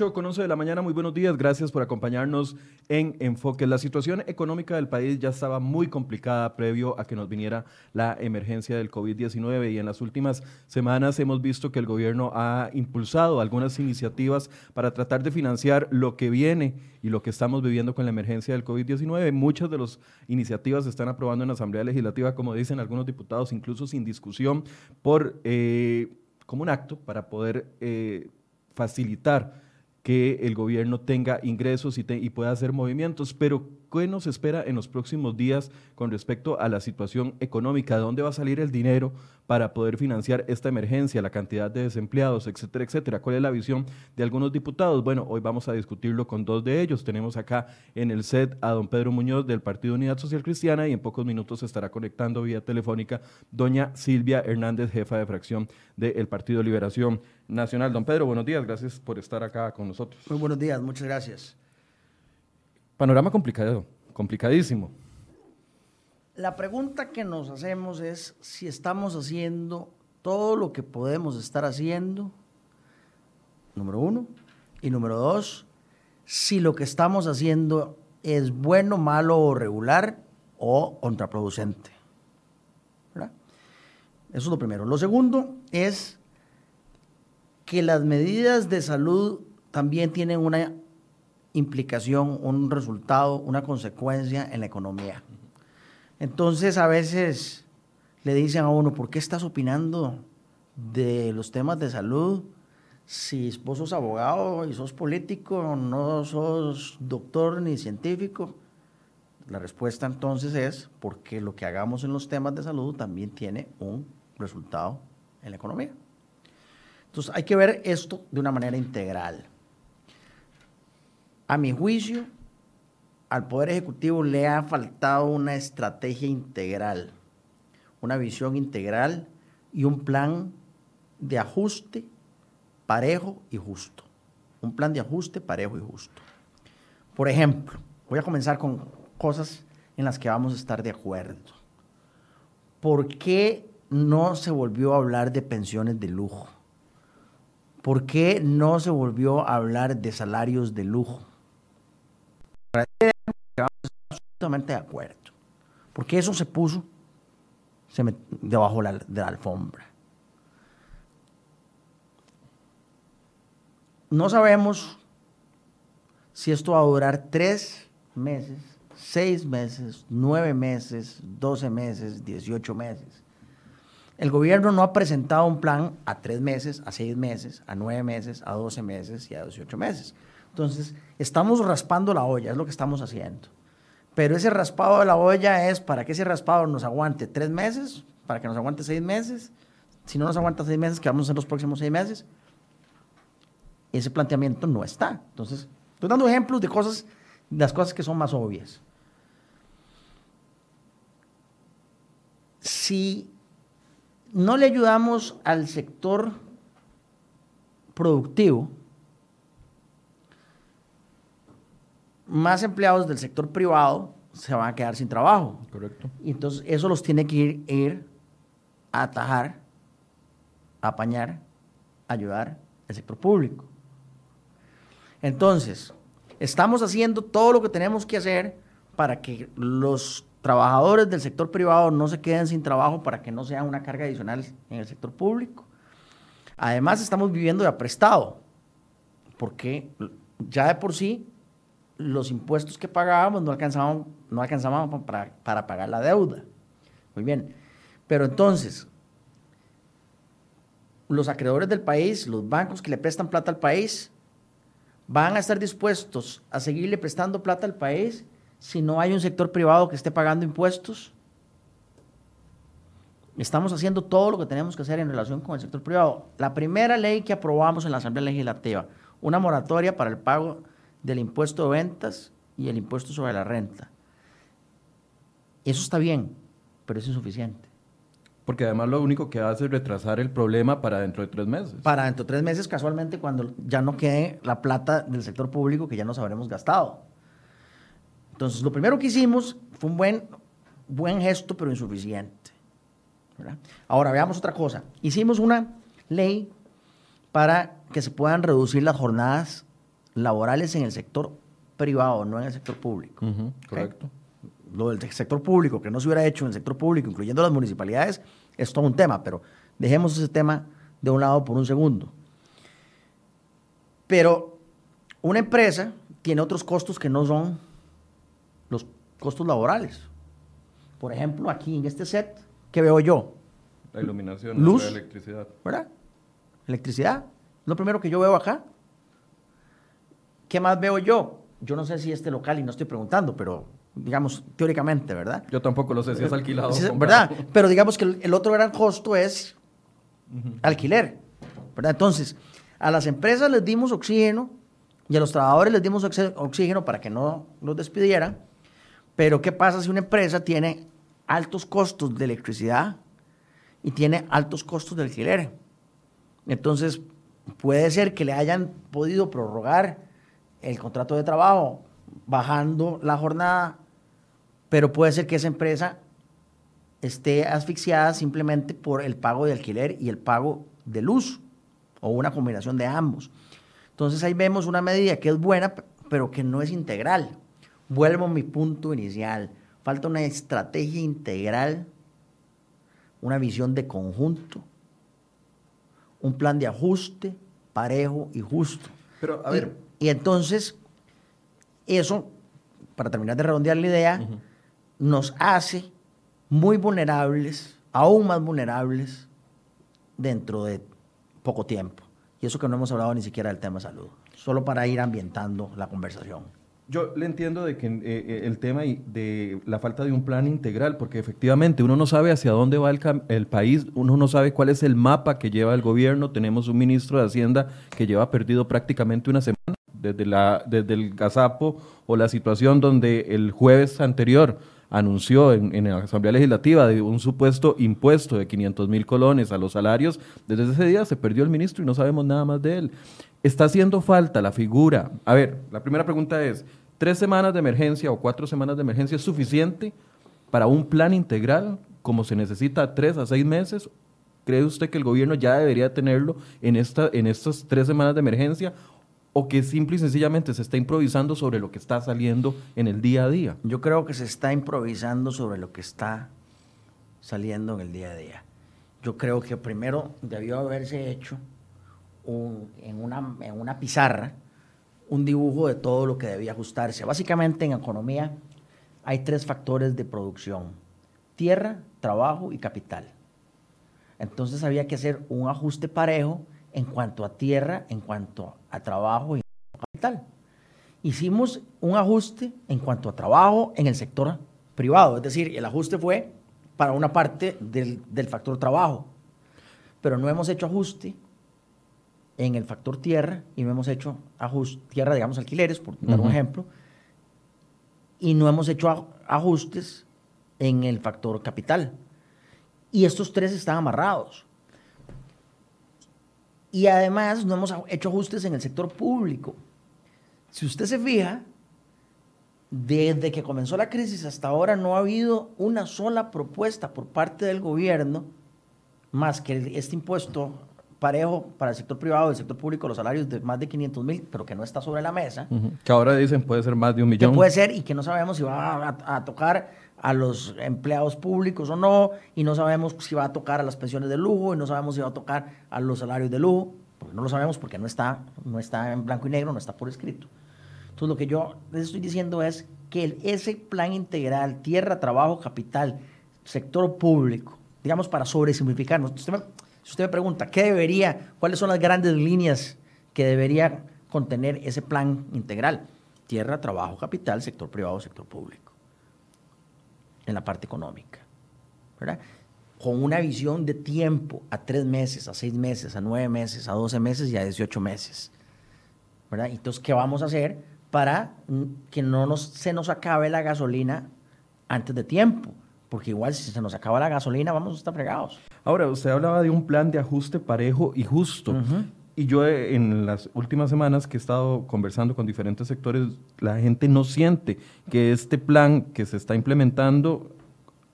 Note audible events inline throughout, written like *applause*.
8 con 11 de la mañana, muy buenos días, gracias por acompañarnos en Enfoque. La situación económica del país ya estaba muy complicada previo a que nos viniera la emergencia del COVID-19 y en las últimas semanas hemos visto que el gobierno ha impulsado algunas iniciativas para tratar de financiar lo que viene y lo que estamos viviendo con la emergencia del COVID-19. Muchas de las iniciativas se están aprobando en la Asamblea Legislativa, como dicen algunos diputados, incluso sin discusión, por, eh, como un acto para poder eh, facilitar que el gobierno tenga ingresos y, y, pueda hacer movimientos, pero ¿qué nos espera en los próximos días con respecto a la situación económica? ¿De dónde va a salir el dinero para poder financiar esta emergencia, la cantidad de desempleados, etcétera, etcétera? ¿Cuál es la visión de algunos diputados? Bueno, hoy vamos a discutirlo con dos de ellos. Tenemos acá en el set a don Pedro Muñoz del Partido Unidad Social Cristiana y en pocos minutos se estará conectando vía telefónica doña Silvia Hernández, jefa de fracción del Partido Liberación Nacional. Don Pedro, buenos días, gracias por estar acá con nosotros. Muy buenos días, muchas gracias. Panorama complicado, complicadísimo. La pregunta que nos hacemos es si estamos haciendo todo lo que podemos estar haciendo, número uno, y número dos, si lo que estamos haciendo es bueno, malo o regular o contraproducente. Eso es lo primero. Lo segundo es que las medidas de salud también tienen una implicación, un resultado, una consecuencia en la economía. Entonces a veces le dicen a uno, ¿por qué estás opinando de los temas de salud si vos sos abogado y sos político, no sos doctor ni científico? La respuesta entonces es porque lo que hagamos en los temas de salud también tiene un resultado en la economía. Entonces hay que ver esto de una manera integral. A mi juicio, al Poder Ejecutivo le ha faltado una estrategia integral, una visión integral y un plan de ajuste parejo y justo. Un plan de ajuste parejo y justo. Por ejemplo, voy a comenzar con cosas en las que vamos a estar de acuerdo. ¿Por qué no se volvió a hablar de pensiones de lujo? ¿Por qué no se volvió a hablar de salarios de lujo? Absolutamente de acuerdo. Porque eso se puso debajo de la alfombra. No sabemos si esto va a durar tres meses, seis meses, nueve meses, doce meses, dieciocho meses. El gobierno no ha presentado un plan a tres meses, a seis meses, a nueve meses, a doce meses y a dieciocho meses. Entonces, estamos raspando la olla, es lo que estamos haciendo. Pero ese raspado de la olla es para que ese raspado nos aguante tres meses, para que nos aguante seis meses. Si no nos aguanta seis meses, ¿qué vamos a hacer los próximos seis meses? Ese planteamiento no está. Entonces, estoy dando ejemplos de cosas, las cosas que son más obvias. Si no le ayudamos al sector productivo, más empleados del sector privado se van a quedar sin trabajo. Correcto. Y entonces eso los tiene que ir, ir a atajar, a apañar, a ayudar el sector público. Entonces, estamos haciendo todo lo que tenemos que hacer para que los trabajadores del sector privado no se queden sin trabajo, para que no sea una carga adicional en el sector público. Además, estamos viviendo de aprestado, porque ya de por sí los impuestos que pagábamos no alcanzaban, no para, para pagar la deuda. Muy bien. Pero entonces, los acreedores del país, los bancos que le prestan plata al país, van a estar dispuestos a seguirle prestando plata al país si no hay un sector privado que esté pagando impuestos. Estamos haciendo todo lo que tenemos que hacer en relación con el sector privado. La primera ley que aprobamos en la Asamblea Legislativa, una moratoria para el pago del impuesto de ventas y el impuesto sobre la renta. Eso está bien, pero es insuficiente. Porque además lo único que hace es retrasar el problema para dentro de tres meses. Para dentro de tres meses, casualmente, cuando ya no quede la plata del sector público que ya nos habremos gastado. Entonces, lo primero que hicimos fue un buen, buen gesto, pero insuficiente. Ahora, veamos otra cosa. Hicimos una ley para que se puedan reducir las jornadas laborales en el sector privado, no en el sector público. correcto. Lo del sector público, que no se hubiera hecho en el sector público, incluyendo las municipalidades, es todo un tema, pero dejemos ese tema de un lado por un segundo. Pero una empresa tiene otros costos que no son los costos laborales. Por ejemplo, aquí en este set, ¿qué veo yo? La iluminación, Luz, la electricidad. ¿Verdad? Electricidad. Lo primero que yo veo acá. ¿Qué más veo yo? Yo no sé si este local, y no estoy preguntando, pero digamos, teóricamente, ¿verdad? Yo tampoco lo sé si es alquilado. ¿Verdad? Pero digamos que el, otro gran costo es alquiler, ¿verdad? Entonces, a las empresas les dimos oxígeno y a los trabajadores les dimos oxígeno para que no los despidieran, pero ¿qué pasa si una empresa tiene altos costos de electricidad y tiene altos costos de alquiler? Entonces, puede ser que le hayan podido prorrogar el contrato de trabajo bajando la jornada, pero puede ser que esa empresa esté asfixiada simplemente por el pago de alquiler y el pago de luz, o una combinación de ambos. Entonces ahí vemos una medida que es buena, pero que no es integral. Vuelvo a mi punto inicial. Falta una estrategia integral, una visión de conjunto, un plan de ajuste parejo y justo. Pero, a ver. Y, entonces, eso, para terminar de redondear la idea, nos hace muy vulnerables, aún más vulnerables, dentro de poco tiempo. Y eso que no hemos hablado ni siquiera del tema salud, solo para ir ambientando la conversación. Yo le entiendo de que eh, eh, el tema de la falta de un plan integral, porque efectivamente uno no sabe hacia dónde va el, país, uno no sabe cuál es el mapa que lleva el gobierno. Tenemos un ministro de Hacienda que lleva perdido prácticamente una semana desde, la, desde el gazapo o la situación donde el jueves anterior anunció en, la Asamblea Legislativa un supuesto impuesto de 500 mil colones a los salarios, desde ese día se perdió el ministro y no sabemos nada más de él. Está haciendo falta la figura. A ver, la primera pregunta es, ¿tres semanas de emergencia o cuatro semanas de emergencia es suficiente para un plan integral como se necesita tres a seis meses? ¿Cree usted que el gobierno ya debería tenerlo en, esta, en estas tres semanas de emergencia o que simple y sencillamente se está improvisando sobre lo que está saliendo en el día a día? Yo creo que se está improvisando sobre lo que está saliendo en el día a día. Yo creo que primero debió haberse hecho en, una, en una pizarra un dibujo de todo lo que debía ajustarse. Básicamente en economía hay tres factores de producción, tierra, trabajo y capital. Entonces había que hacer un ajuste parejo en cuanto a tierra, en cuanto a trabajo y capital. Hicimos un ajuste en cuanto a trabajo en el sector privado, es decir, el ajuste fue para una parte del, factor trabajo, pero no hemos hecho ajuste en el factor tierra y no hemos hecho ajuste, tierra, digamos, alquileres, por dar un ejemplo, y no hemos hecho ajustes en el factor capital. Y estos tres están amarrados. Y además no hemos hecho ajustes en el sector público. Si usted se fija, desde que comenzó la crisis hasta ahora no ha habido una sola propuesta por parte del gobierno más que este impuesto parejo para el sector privado y el sector público, los salarios de más de 500 mil, pero que no está sobre la mesa. Que ahora dicen puede ser más de un millón. Que puede ser y que no sabemos si va a tocar a los empleados públicos o no, y no sabemos si va a tocar a las pensiones de lujo, y no sabemos si va a tocar a los salarios de lujo, porque no lo sabemos porque no está, no está en blanco y negro, no está por escrito. Entonces lo que yo les estoy diciendo es que ese plan integral, tierra, trabajo, capital, sector público, digamos para sobresimplificarnos, si usted me pregunta, ¿qué debería, cuáles son las grandes líneas que debería contener ese plan integral? Tierra, trabajo, capital, sector privado, sector público en la parte económica, ¿verdad? Con una visión de tiempo a tres meses, a seis meses, a nueve meses, a doce meses y a dieciocho meses, ¿verdad? Entonces, ¿qué vamos a hacer para que no nos, se nos acabe la gasolina antes de tiempo? Porque igual si se nos acaba la gasolina vamos a estar fregados. Ahora, usted hablaba de un plan de ajuste parejo y justo. Y yo eh, en las últimas semanas que he estado conversando con diferentes sectores, la gente no siente que este plan que se está implementando,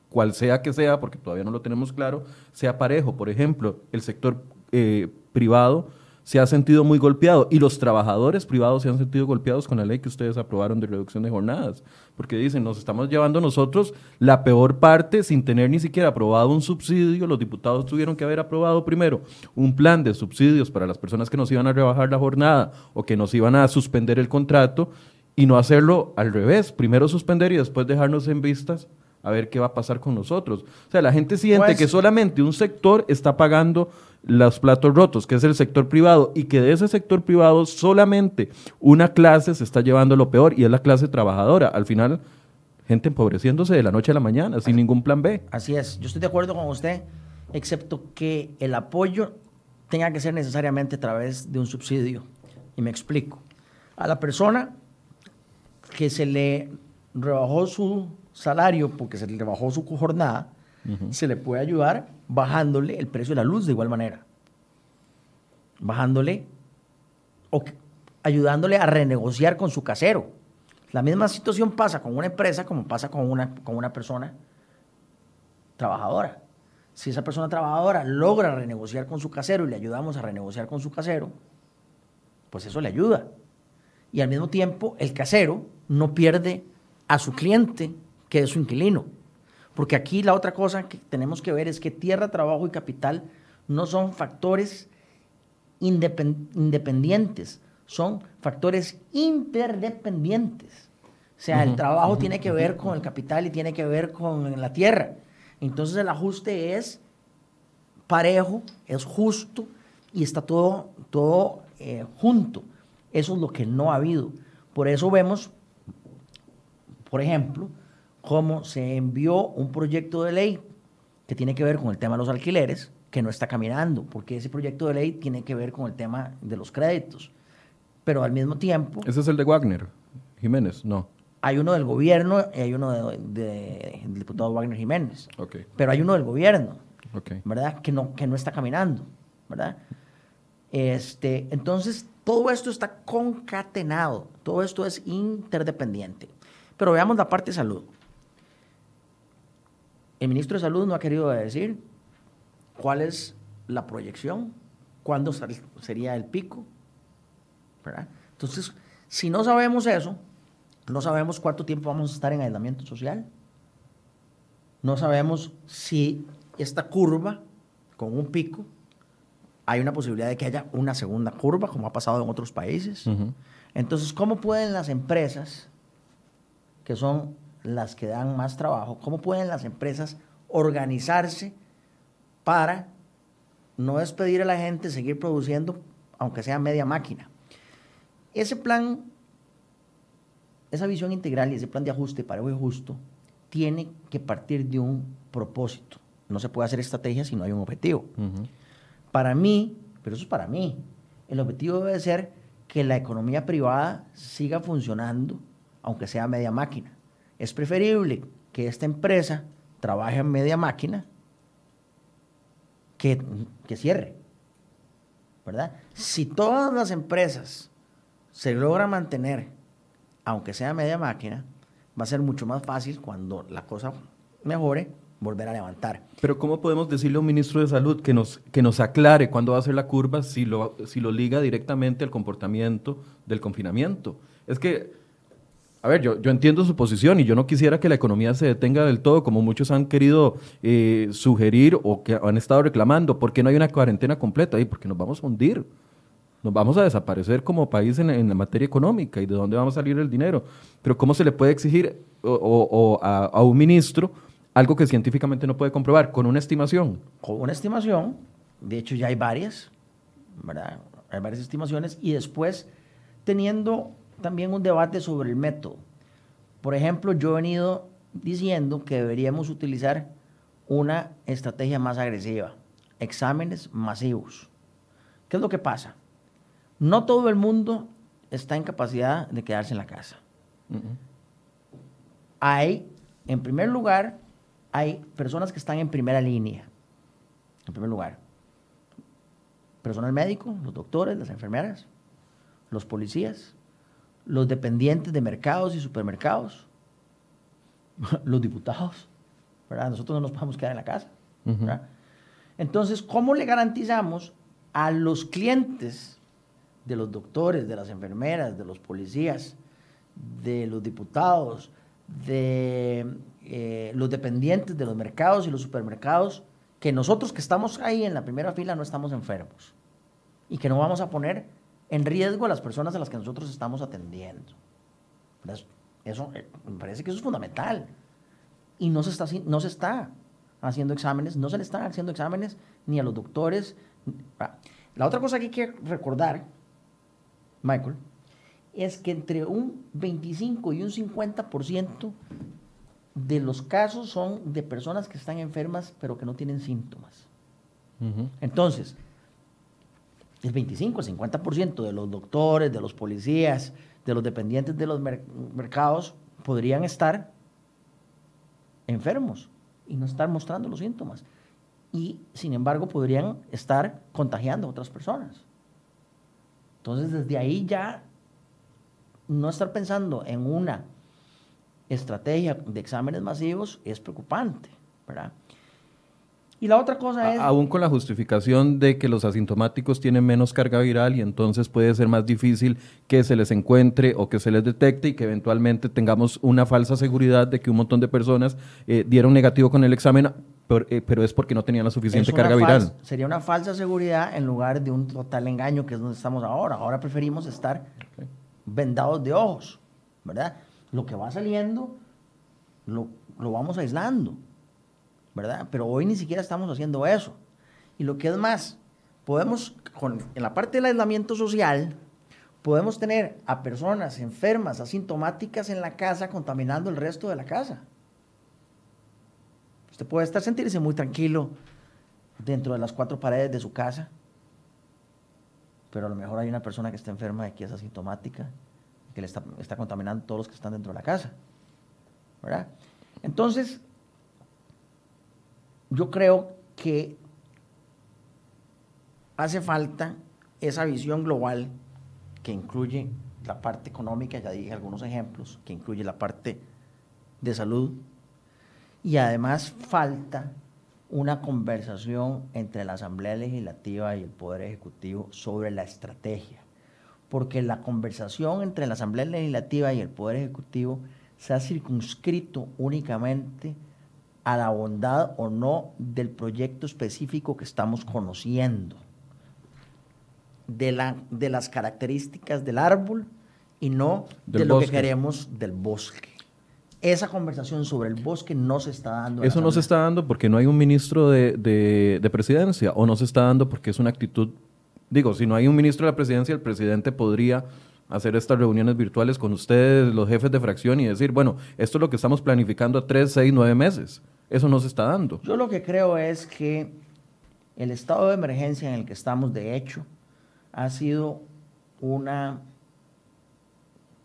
cual sea que sea, porque todavía no lo tenemos claro, sea parejo. Por ejemplo, el sector eh, privado se ha sentido muy golpeado y los trabajadores privados se han sentido golpeados con la ley que ustedes aprobaron de reducción de jornadas, porque dicen, nos estamos llevando nosotros la peor parte sin tener ni siquiera aprobado un subsidio, los diputados tuvieron que haber aprobado primero un plan de subsidios para las personas que nos iban a rebajar la jornada o que nos iban a suspender el contrato y no hacerlo al revés, primero suspender y después dejarnos en vistas a ver qué va a pasar con nosotros. O sea, la gente siente Pues- que solamente un sector está pagando los platos rotos, que es el sector privado, y que de ese sector privado solamente una clase se está llevando lo peor, y es la clase trabajadora. Al final, gente empobreciéndose de la noche a la mañana, sin ningún plan B. Así es, yo estoy de acuerdo con usted, excepto que el apoyo tenga que ser necesariamente a través de un subsidio. Y me explico. A la persona que se le rebajó su salario porque se le rebajó su jornada, se le puede ayudar bajándole el precio de la luz de igual manera. Bajándole o ayudándole a renegociar con su casero. La misma situación pasa con una empresa como pasa con una, con una persona trabajadora. Si esa persona trabajadora logra renegociar con su casero y le ayudamos a renegociar con su casero, pues eso le ayuda. Y al mismo tiempo, el casero no pierde a su cliente, que es su inquilino. Porque aquí la otra cosa que tenemos que ver es que tierra, trabajo y capital no son factores independ- independientes, son factores interdependientes. O sea, el trabajo tiene que ver con el capital y tiene que ver con la tierra. Entonces el ajuste es parejo, es justo y está todo, todo eh, junto. Eso es lo que no ha habido. Por eso vemos, por ejemplo, cómo se envió un proyecto de ley que tiene que ver con el tema de los alquileres, que no está caminando, porque ese proyecto de ley tiene que ver con el tema de los créditos. Pero al mismo tiempo, Ese es el de Wagner, Jiménez, no. hay uno del gobierno y hay uno de- de- del diputado Wagner Jiménez. Pero hay uno del gobierno. ok. ¿verdad? Que no, que no está caminando, ¿verdad? Este, entonces, todo esto está concatenado, todo esto es interdependiente. Pero veamos la parte de salud. El ministro de Salud no ha querido decir cuál es la proyección, cuándo sería el pico, ¿verdad? Entonces, si no sabemos eso, no sabemos cuánto tiempo vamos a estar en aislamiento social, no sabemos si esta curva con un pico, hay una posibilidad de que haya una segunda curva, como ha pasado en otros países. Entonces, ¿cómo pueden las empresas, que son las que dan más trabajo, cómo pueden las empresas organizarse para no despedir a la gente, seguir produciendo, aunque sea media máquina? Ese plan, esa visión integral y ese plan de ajuste parejo y justo, tiene que partir de un propósito. No se puede hacer estrategia si no hay un objetivo. Para mí, pero eso es para mí, el objetivo debe ser que la economía privada siga funcionando, aunque sea media máquina. Es preferible que esta empresa trabaje en media máquina que, que cierre. ¿Verdad? Si todas las empresas se logran mantener, aunque sea media máquina, va a ser mucho más fácil cuando la cosa mejore volver a levantar. Pero ¿cómo podemos decirle a un ministro de salud que nos, que nos aclare cuándo va a ser la curva si lo, si lo liga directamente al comportamiento del confinamiento? Es que, a ver, yo, yo entiendo su posición y yo no quisiera que la economía se detenga del todo, como muchos han querido eh, sugerir o que han estado reclamando. ¿Por qué no hay una cuarentena completa? ahí? Porque nos vamos a hundir. Nos vamos a desaparecer como país en, en la materia económica y de dónde vamos a salir el dinero. Pero ¿cómo se le puede exigir o a, a un ministro algo que científicamente no puede comprobar con una estimación? con una estimación, de hecho ya hay varias, ¿verdad? Hay varias estimaciones y después teniendo también un debate sobre el método. Por ejemplo, yo he venido diciendo que deberíamos utilizar una estrategia más agresiva, exámenes masivos. ¿Qué es lo que pasa? No todo el mundo está en capacidad de quedarse en la casa. Hay, en primer lugar, hay personas que están en primera línea. En primer lugar, personal médico, los doctores, las enfermeras, los policías, los dependientes de mercados y supermercados, *laughs* los diputados, ¿verdad? Nosotros no nos podemos quedar en la casa. ¿verdad? Entonces, ¿cómo le garantizamos a los clientes de los doctores, de las enfermeras, de los policías, de los diputados, de eh, los dependientes de los mercados y los supermercados, que nosotros que estamos ahí en la primera fila no estamos enfermos y que no vamos a poner en riesgo a las personas a las que nosotros estamos atendiendo. Eso, eh, me parece que eso es fundamental. Y no se, está, no se está haciendo exámenes, no se le están haciendo exámenes ni a los doctores. Ah, la otra cosa que hay que recordar, Michael, es que entre un 25 y un 50% de los casos son de personas que están enfermas pero que no tienen síntomas. Entonces, el 25, el 50% de los doctores, de los policías, de los dependientes de los mercados podrían estar enfermos y no estar mostrando los síntomas. Y sin embargo podrían estar contagiando a otras personas. Entonces desde ahí ya no estar pensando en una estrategia de exámenes masivos es preocupante, ¿verdad? Y la otra cosa es... Aún con la justificación de que los asintomáticos tienen menos carga viral y entonces puede ser más difícil que se les encuentre o que se les detecte y que eventualmente tengamos una falsa seguridad de que un montón de personas eh, dieron negativo con el examen, eh, pero, es porque no tenían la suficiente carga viral. Sería una falsa seguridad en lugar de un total engaño, que es donde estamos ahora. Ahora preferimos estar vendados de ojos, ¿verdad? Lo que va saliendo lo, lo vamos aislando. ¿Verdad? Pero hoy ni siquiera estamos haciendo eso. Y lo que es más, podemos, en la parte del aislamiento social, podemos tener a personas enfermas, asintomáticas en la casa, contaminando el resto de la casa. Usted puede estar sentirse muy tranquilo dentro de las cuatro paredes de su casa, pero a lo mejor hay una persona que está enferma y que es asintomática, que le está, está contaminando a todos los que están dentro de la casa. ¿verdad? Entonces, yo creo que hace falta esa visión global que incluye la parte económica, ya dije algunos ejemplos, que incluye la parte de salud, y además falta una conversación entre la Asamblea Legislativa y el Poder Ejecutivo sobre la estrategia, porque la conversación entre la Asamblea Legislativa y el Poder Ejecutivo se ha circunscrito únicamente a la bondad o no del proyecto específico que estamos conociendo, de, la, de las características del árbol y no de lo que queremos del bosque. Esa conversación sobre el bosque no se está dando. Eso no se está dando porque no hay un ministro de, de presidencia o no se está dando porque es una actitud, digo, si no hay un ministro de la presidencia, el presidente podría hacer estas reuniones virtuales con ustedes, los jefes de fracción, y decir, bueno, esto es lo que estamos planificando a tres, seis, nueve meses. Eso no se está dando. Yo lo que creo es que el estado de emergencia en el que estamos, de hecho, ha sido una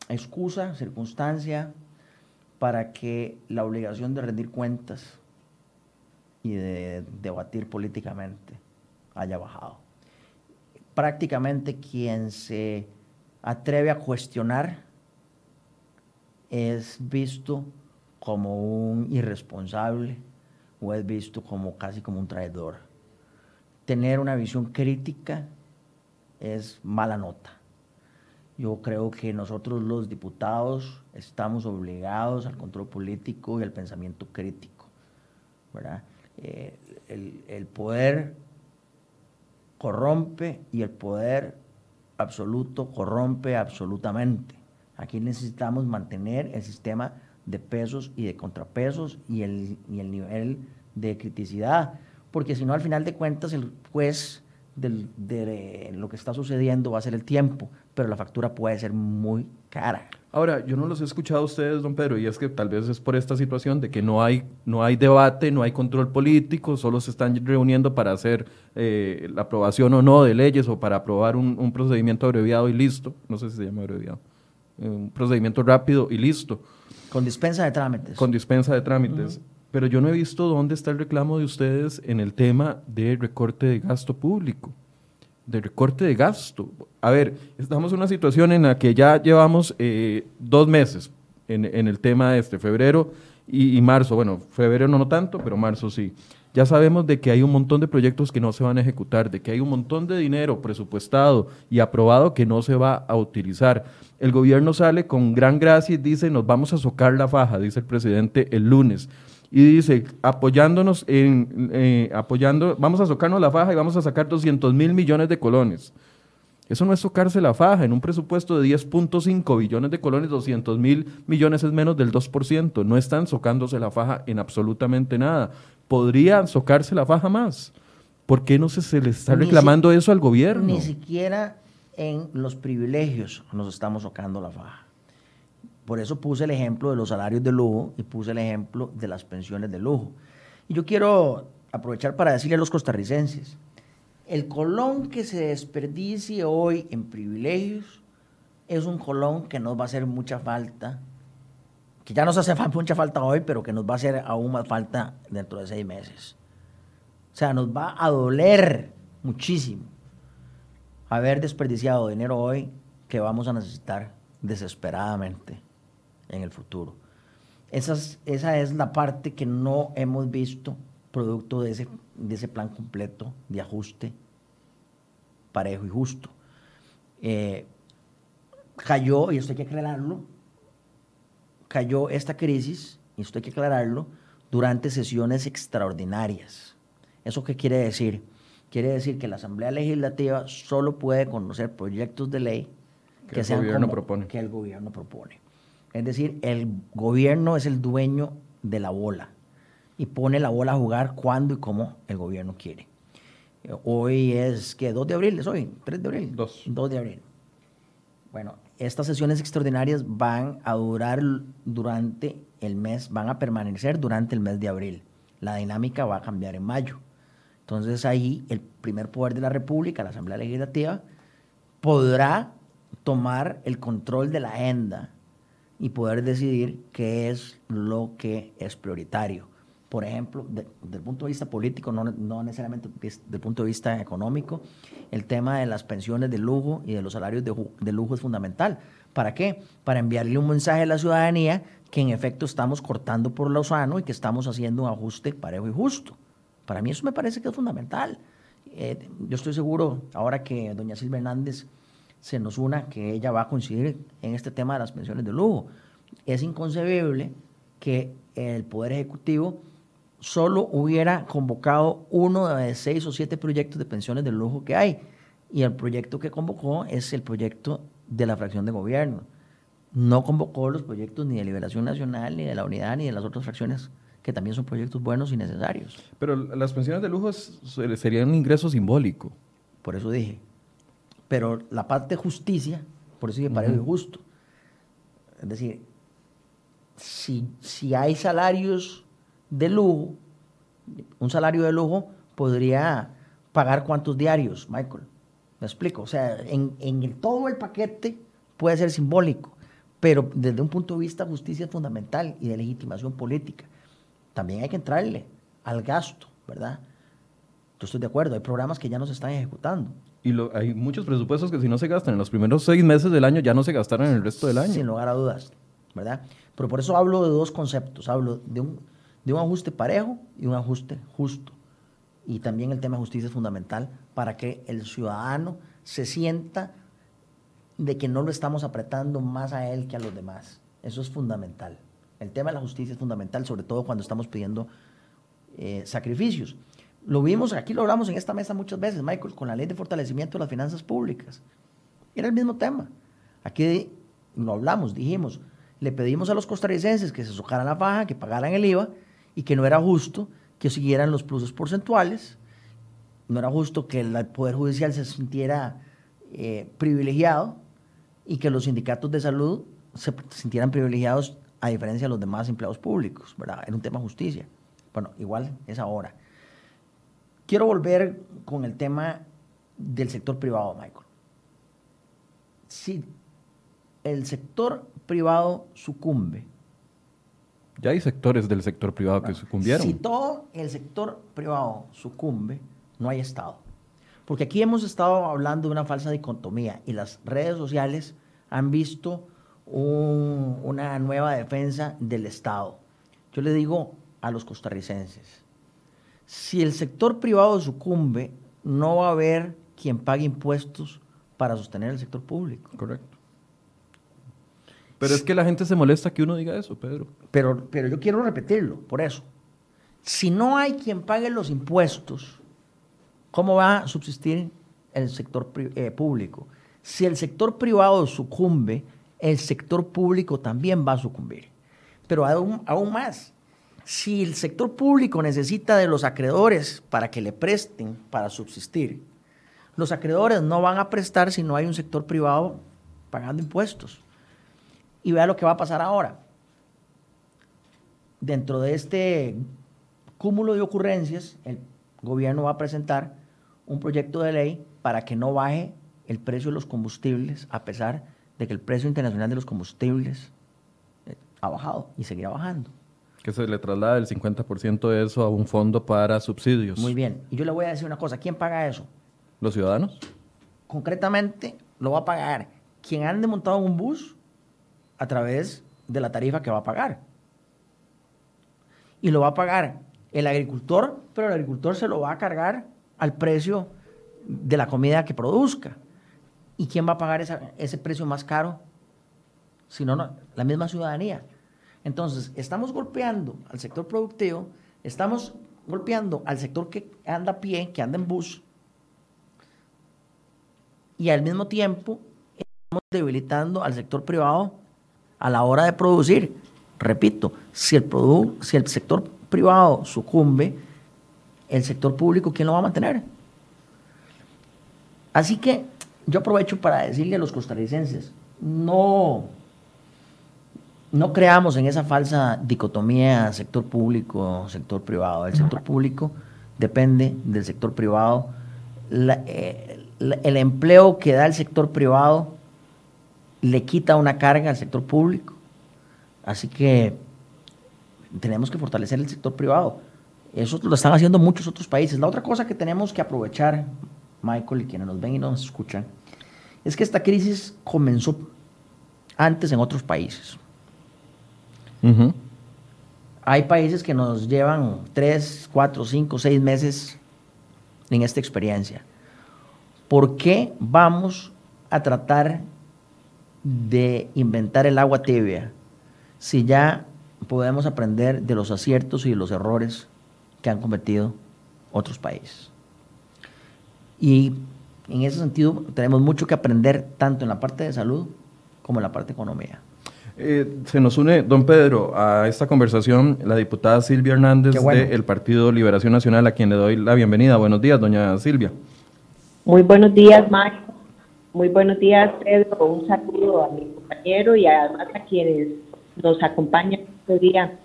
excusa, circunstancia para que la obligación de rendir cuentas y de debatir políticamente haya bajado. Prácticamente quien se atreve a cuestionar es visto como un irresponsable o es visto como casi como un traidor. Tener una visión crítica es mala nota. Yo creo que nosotros los diputados estamos obligados al control político y al pensamiento crítico. ¿verdad? Eh, el, el poder corrompe y el poder absoluto corrompe absolutamente. Aquí necesitamos mantener el sistema de pesos y de contrapesos y el, el nivel de criticidad, porque si no, al final de cuentas, el juez de lo que está sucediendo va a ser el tiempo, pero la factura puede ser muy cara. Ahora, yo no los he escuchado a ustedes, don Pedro, y es que tal vez es por esta situación de que no hay, no hay debate, no hay control político, solo se están reuniendo para hacer eh, la aprobación o no de leyes o para aprobar un, un procedimiento abreviado y listo. No sé si se llama abreviado. Un procedimiento rápido y listo. Con dispensa de trámites. Con dispensa de trámites. Pero yo no he visto dónde está el reclamo de ustedes en el tema de recorte de gasto público, de recorte de gasto. A ver, estamos en una situación en la que ya llevamos eh, dos meses en, el tema de este, febrero y, marzo. Bueno, febrero no, no tanto, pero marzo sí. Ya sabemos de que hay un montón de proyectos que no se van a ejecutar, de que hay un montón de dinero presupuestado y aprobado que no se va a utilizar. El gobierno sale con gran gracia y dice, nos vamos a socar la faja, dice el presidente el lunes. Y dice, apoyándonos en, eh, apoyando, vamos a socarnos la faja y vamos a sacar 200 mil millones de colones. Eso no es socarse la faja. En un presupuesto de 10.5 billones de colones, 200 mil millones es menos del 2%. No están socándose la faja en absolutamente nada. Podrían socarse la faja más. ¿Por qué no se, se le está reclamando eso al gobierno? Ni siquiera en los privilegios nos estamos socando la faja. Por eso puse el ejemplo de los salarios de lujo y puse el ejemplo de las pensiones de lujo. Y yo quiero aprovechar para decirle a los costarricenses, el colón que se desperdicie hoy en privilegios es un colón que nos va a hacer mucha falta, que ya nos hace mucha falta hoy, pero que nos va a hacer aún más falta dentro de seis meses. O sea, nos va a doler muchísimo haber desperdiciado dinero hoy que vamos a necesitar desesperadamente en el futuro. Esa es, esa es la parte que no hemos visto producto de ese, de ese plan completo de ajuste parejo y justo. Eh, cayó, y esto hay que aclararlo, cayó esta crisis, y esto hay que aclararlo, durante sesiones extraordinarias. ¿Eso qué quiere decir? Quiere decir que la Asamblea Legislativa solo puede conocer proyectos de ley que, sean el propone. que el gobierno propone. Es decir, el gobierno es el dueño de la bola y pone la bola a jugar cuando y como el gobierno quiere. Hoy es, que 2 de abril es hoy, 3 de abril. 2. 2 de abril. Bueno, estas sesiones extraordinarias van a durar durante el mes, van a permanecer durante el mes de abril. La dinámica va a cambiar en mayo. Entonces ahí el primer poder de la República, la Asamblea Legislativa, podrá tomar el control de la agenda y poder decidir qué es lo que es prioritario por ejemplo, desde el punto de vista político, no, necesariamente desde el punto de vista económico, el tema de las pensiones de lujo y de los salarios de, lujo es fundamental. ¿Para qué? Para enviarle un mensaje a la ciudadanía que en efecto estamos cortando por lo sano y que estamos haciendo un ajuste parejo y justo. Para mí eso me parece que es fundamental. Eh, yo estoy seguro, ahora que doña Silvia Hernández se nos una, que ella va a coincidir en este tema de las pensiones de lujo. Es inconcebible que el Poder Ejecutivo solo hubiera convocado uno de seis o siete proyectos de pensiones de lujo que hay. Y el proyecto que convocó es el proyecto de la fracción de gobierno. No convocó los proyectos ni de Liberación Nacional, ni de la Unidad, ni de las otras fracciones, que también son proyectos buenos y necesarios. Pero las pensiones de lujo serían un ingreso simbólico. Por eso dije. Pero la parte de justicia, por eso dije parejo uh justo. Es decir, si, si hay salarios de lujo, un salario de lujo podría pagar cuántos diarios, Michael. ¿Me explico? O sea, en, en todo el paquete puede ser simbólico, pero desde un punto de vista de justicia fundamental y de legitimación política, también hay que entrarle al gasto, ¿verdad? Yo estoy de acuerdo, hay programas que ya no se están ejecutando. Y hay muchos presupuestos que si no se gastan en los primeros seis meses del año, ya no se gastaron en el resto del año. Sin lugar a dudas, ¿verdad? Pero por eso hablo de dos conceptos. Hablo de un de un ajuste parejo y un ajuste justo. Y también el tema de justicia es fundamental para que el ciudadano se sienta de que no lo estamos apretando más a él que a los demás. Eso es fundamental. El tema de la justicia es fundamental, sobre todo cuando estamos pidiendo eh, sacrificios. Lo vimos, aquí lo hablamos en esta mesa muchas veces, Michael, con la ley de fortalecimiento de las finanzas públicas. Era el mismo tema. Aquí lo hablamos, dijimos, le pedimos a los costarricenses que se socaran la faja, que pagaran el IVA, y que no era justo que siguieran los pluses porcentuales, no era justo que el Poder Judicial se sintiera eh, privilegiado y que los sindicatos de salud se sintieran privilegiados a diferencia de los demás empleados públicos, ¿verdad? Era un tema de justicia. Bueno, igual es ahora. Quiero volver con el tema del sector privado, Michael. Si el sector privado sucumbe ya hay sectores del sector privado que sucumbieron. Si todo el sector privado sucumbe, no hay Estado. Porque aquí hemos estado hablando de una falsa dicotomía y las redes sociales han visto una nueva defensa del Estado. Yo le digo a los costarricenses, Si el sector privado sucumbe, no va a haber quien pague impuestos para sostener el sector público. Correcto. Pero es que la gente se molesta que uno diga eso, Pedro. Pero, pero yo quiero repetirlo, por eso. Si no hay quien pague los impuestos, ¿cómo va a subsistir el sector eh, público? Si el sector privado sucumbe, el sector público también va a sucumbir. Pero aún, aún más, si el sector público necesita de los acreedores para que le presten para subsistir, los acreedores no van a prestar si no hay un sector privado pagando impuestos. Y vea lo que va a pasar ahora. Dentro de este cúmulo de ocurrencias, el gobierno va a presentar un proyecto de ley para que no baje el precio de los combustibles, a pesar de que el precio internacional de los combustibles eh, ha bajado y seguirá bajando. Que se le traslada el 50% de eso a un fondo para subsidios. Muy bien. Y yo le voy a decir una cosa. ¿Quién paga eso? ¿Los ciudadanos? Concretamente, lo va a pagar quien ande montado en un bus a través de la tarifa que va a pagar. Y lo va a pagar el agricultor, pero el agricultor se lo va a cargar al precio de la comida que produzca. ¿Y quién va a pagar ese precio más caro? Si no, la misma ciudadanía. Entonces, estamos golpeando al sector productivo, estamos golpeando al sector que anda a pie, que anda en bus, y al mismo tiempo estamos debilitando al sector privado a la hora de producir. Repito, si el, sector privado sucumbe, el sector público, ¿quién lo va a mantener? Así que yo aprovecho para decirle a los costarricenses, no no creamos en esa falsa dicotomía sector público, sector privado. El sector público depende del sector privado. Eh, el empleo que da el sector privado le quita una carga al sector público. Así que tenemos que fortalecer el sector privado. Eso lo están haciendo muchos otros países. La otra cosa que tenemos que aprovechar, Michael, y quienes nos ven y nos escuchan, es que esta crisis comenzó antes en otros países. Hay países que nos llevan tres, cuatro, cinco, seis meses en esta experiencia. ¿Por qué vamos a tratar de inventar el agua tibia si ya podemos aprender de los aciertos y de los errores que han cometido otros países? Y en ese sentido tenemos mucho que aprender tanto en la parte de salud como en la parte de economía. Eh, se nos une, don Pedro, a esta conversación la diputada Silvia Hernández del Partido Liberación Nacional, a quien le doy la bienvenida. Buenos días, doña Silvia. Muy buenos días, Max. Muy buenos días, Pedro. Un saludo a mi compañero y además a quienes nos acompañan este día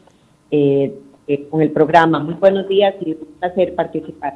eh, eh, con el programa. Muy buenos días y un placer participar.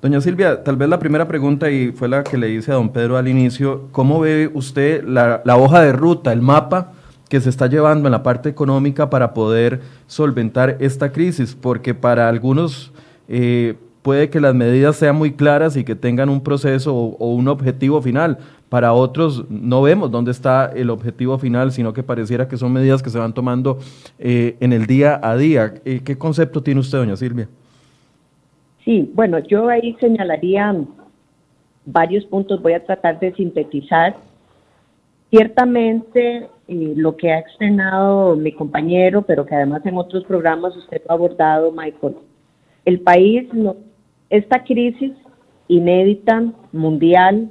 Doña Silvia, tal vez la primera pregunta, y fue la que le hice a don Pedro al inicio, ¿cómo ve usted la, hoja de ruta, el mapa que se está llevando en la parte económica para poder solventar esta crisis, porque para algunos eh, puede que las medidas sean muy claras y que tengan un proceso o, un objetivo final. Para otros no vemos dónde está el objetivo final, sino que pareciera que son medidas que se van tomando eh, en el día a día. Eh, ¿Qué concepto tiene usted, doña Silvia? Sí, bueno, yo ahí señalaría varios puntos, voy a tratar de sintetizar. Ciertamente lo que ha externado mi compañero, pero que además en otros programas usted ha abordado, Michael. El país, esta crisis inédita mundial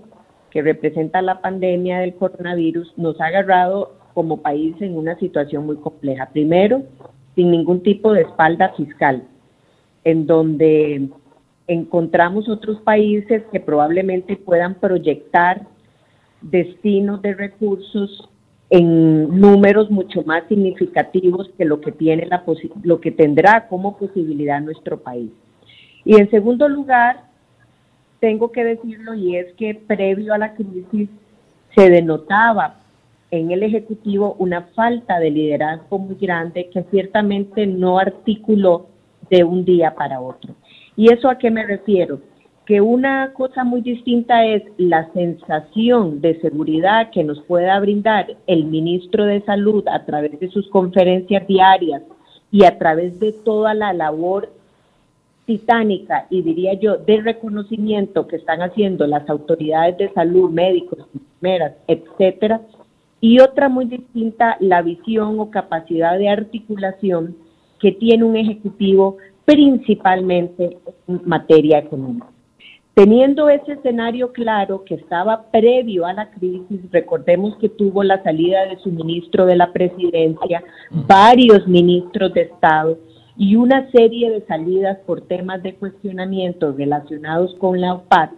que representa la pandemia del coronavirus nos ha agarrado como país en una situación muy compleja. Primero, sin ningún tipo de espalda fiscal, en donde encontramos otros países que probablemente puedan proyectar destinos de recursos en números mucho más significativos que lo que tiene la lo que tendrá como posibilidad nuestro país. Y en segundo lugar, tengo que decirlo y es que previo a la crisis se denotaba en el ejecutivo una falta de liderazgo muy grande que ciertamente no articuló de un día para otro. ¿Y eso a qué me refiero? que una cosa muy distinta es la sensación de seguridad que nos pueda brindar el ministro de Salud a través de sus conferencias diarias y a través de toda la labor titánica y diría yo de reconocimiento que están haciendo las autoridades de salud, médicos, enfermeras, etcétera, y otra muy distinta, la visión o capacidad de articulación que tiene un ejecutivo principalmente en materia económica. Teniendo ese escenario claro que estaba previo a la crisis, recordemos que tuvo la salida de su ministro de la presidencia, varios ministros de Estado y una serie de salidas por temas de cuestionamiento relacionados con la OPAT,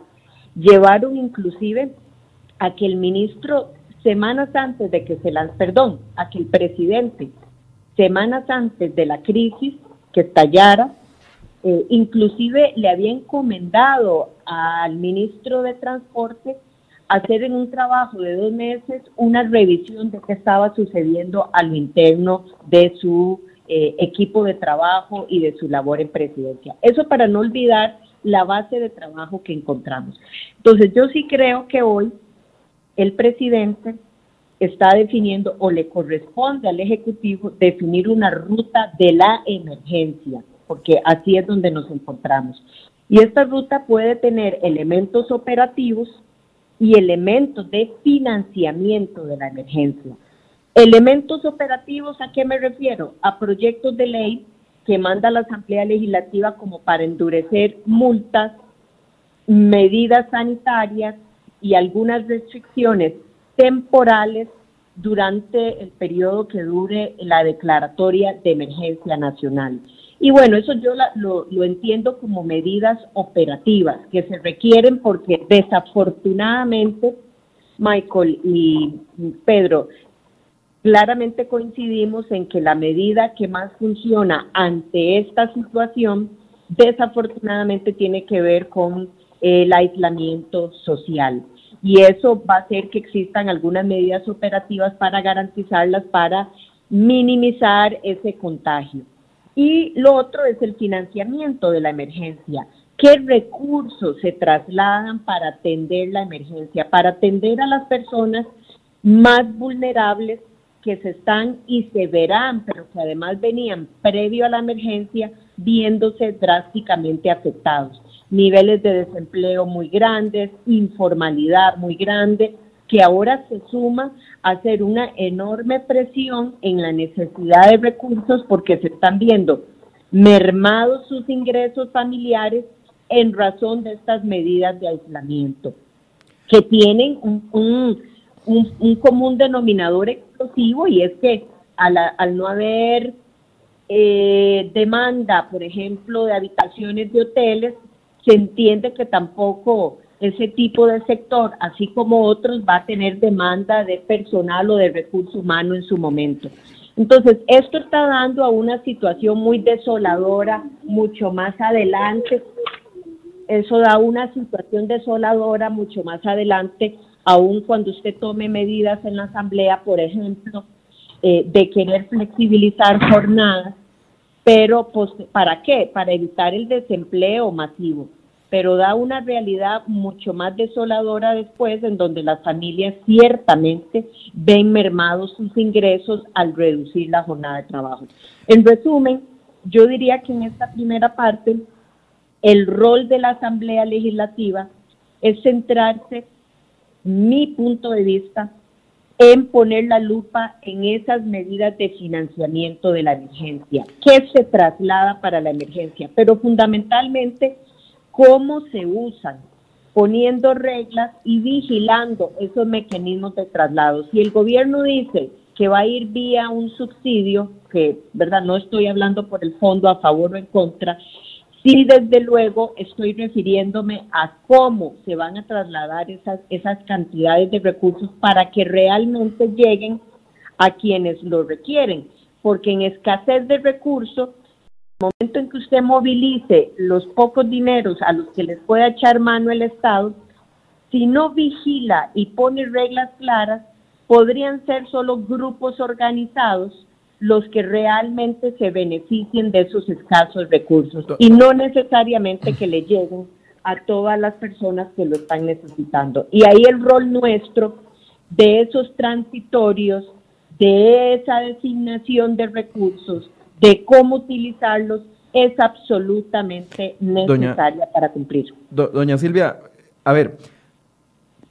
llevaron inclusive a que el ministro, semanas antes de que se las, perdón, a que el presidente, semanas antes de la crisis que estallara, eh, inclusive le había encomendado al ministro de Transporte hacer en un trabajo de dos meses una revisión de qué estaba sucediendo a lo interno de su eh, equipo de trabajo y de su labor en presidencia. Eso para no olvidar la base de trabajo que encontramos. Entonces yo sí creo que hoy el presidente está definiendo o le corresponde al Ejecutivo definir una ruta de la emergencia porque así es donde nos encontramos. Y esta ruta puede tener elementos operativos y elementos de financiamiento de la emergencia. Elementos operativos, ¿a qué me refiero? A proyectos de ley que manda la Asamblea Legislativa como para endurecer multas, medidas sanitarias y algunas restricciones temporales durante el periodo que dure la declaratoria de emergencia nacional. Y bueno, eso yo lo, lo entiendo como medidas operativas que se requieren porque desafortunadamente, Michael y Pedro, claramente coincidimos en que la medida que más funciona ante esta situación desafortunadamente tiene que ver con el aislamiento social. Y eso va a hacer que existan algunas medidas operativas para garantizarlas, para minimizar ese contagio. Y lo otro es el financiamiento de la emergencia. ¿Qué recursos se trasladan para atender la emergencia, para atender a las personas más vulnerables que se están y se verán, pero que además venían previo a la emergencia viéndose drásticamente afectados? Niveles de desempleo muy grandes, informalidad muy grande, que ahora se suma a hacer una enorme presión en la necesidad de recursos porque se están viendo mermados sus ingresos familiares en razón de estas medidas de aislamiento, que tienen un, común denominador y es que al, no haber eh, demanda, por ejemplo, de habitaciones de hoteles, se entiende que tampoco ese tipo de sector, así como otros, va a tener demanda de personal o de recurso humano en su momento. Entonces, esto está dando a una situación muy desoladora mucho más adelante. Eso da una situación desoladora mucho más adelante, aun cuando usted tome medidas en la Asamblea, por ejemplo, eh, de querer flexibilizar jornadas, pero pues, ¿para qué? Para evitar el desempleo masivo pero da una realidad mucho más desoladora después, en donde las familias ciertamente ven mermados sus ingresos al reducir la jornada de trabajo. En resumen, yo diría que en esta primera parte, el rol de la Asamblea Legislativa es centrarse, mi punto de vista, en poner la lupa en esas medidas de financiamiento de la emergencia, que se traslada para la emergencia, pero fundamentalmente cómo se usan, poniendo reglas y vigilando esos mecanismos de traslado. Si el gobierno dice que va a ir vía un subsidio, que verdad no estoy hablando por el fondo a favor o en contra, sí desde luego estoy refiriéndome a cómo se van a trasladar esas, esas cantidades de recursos para que realmente lleguen a quienes lo requieren, porque en escasez de recursos momento en que usted movilice los pocos dineros a los que les pueda echar mano el Estado, si no vigila y pone reglas claras, podrían ser solo grupos organizados los que realmente se beneficien de esos escasos recursos y no necesariamente que le lleguen a todas las personas que lo están necesitando. Y ahí el rol nuestro de esos transitorios, de esa designación de recursos, de cómo utilizarlos es absolutamente necesaria para cumplir. doña Silvia, a ver,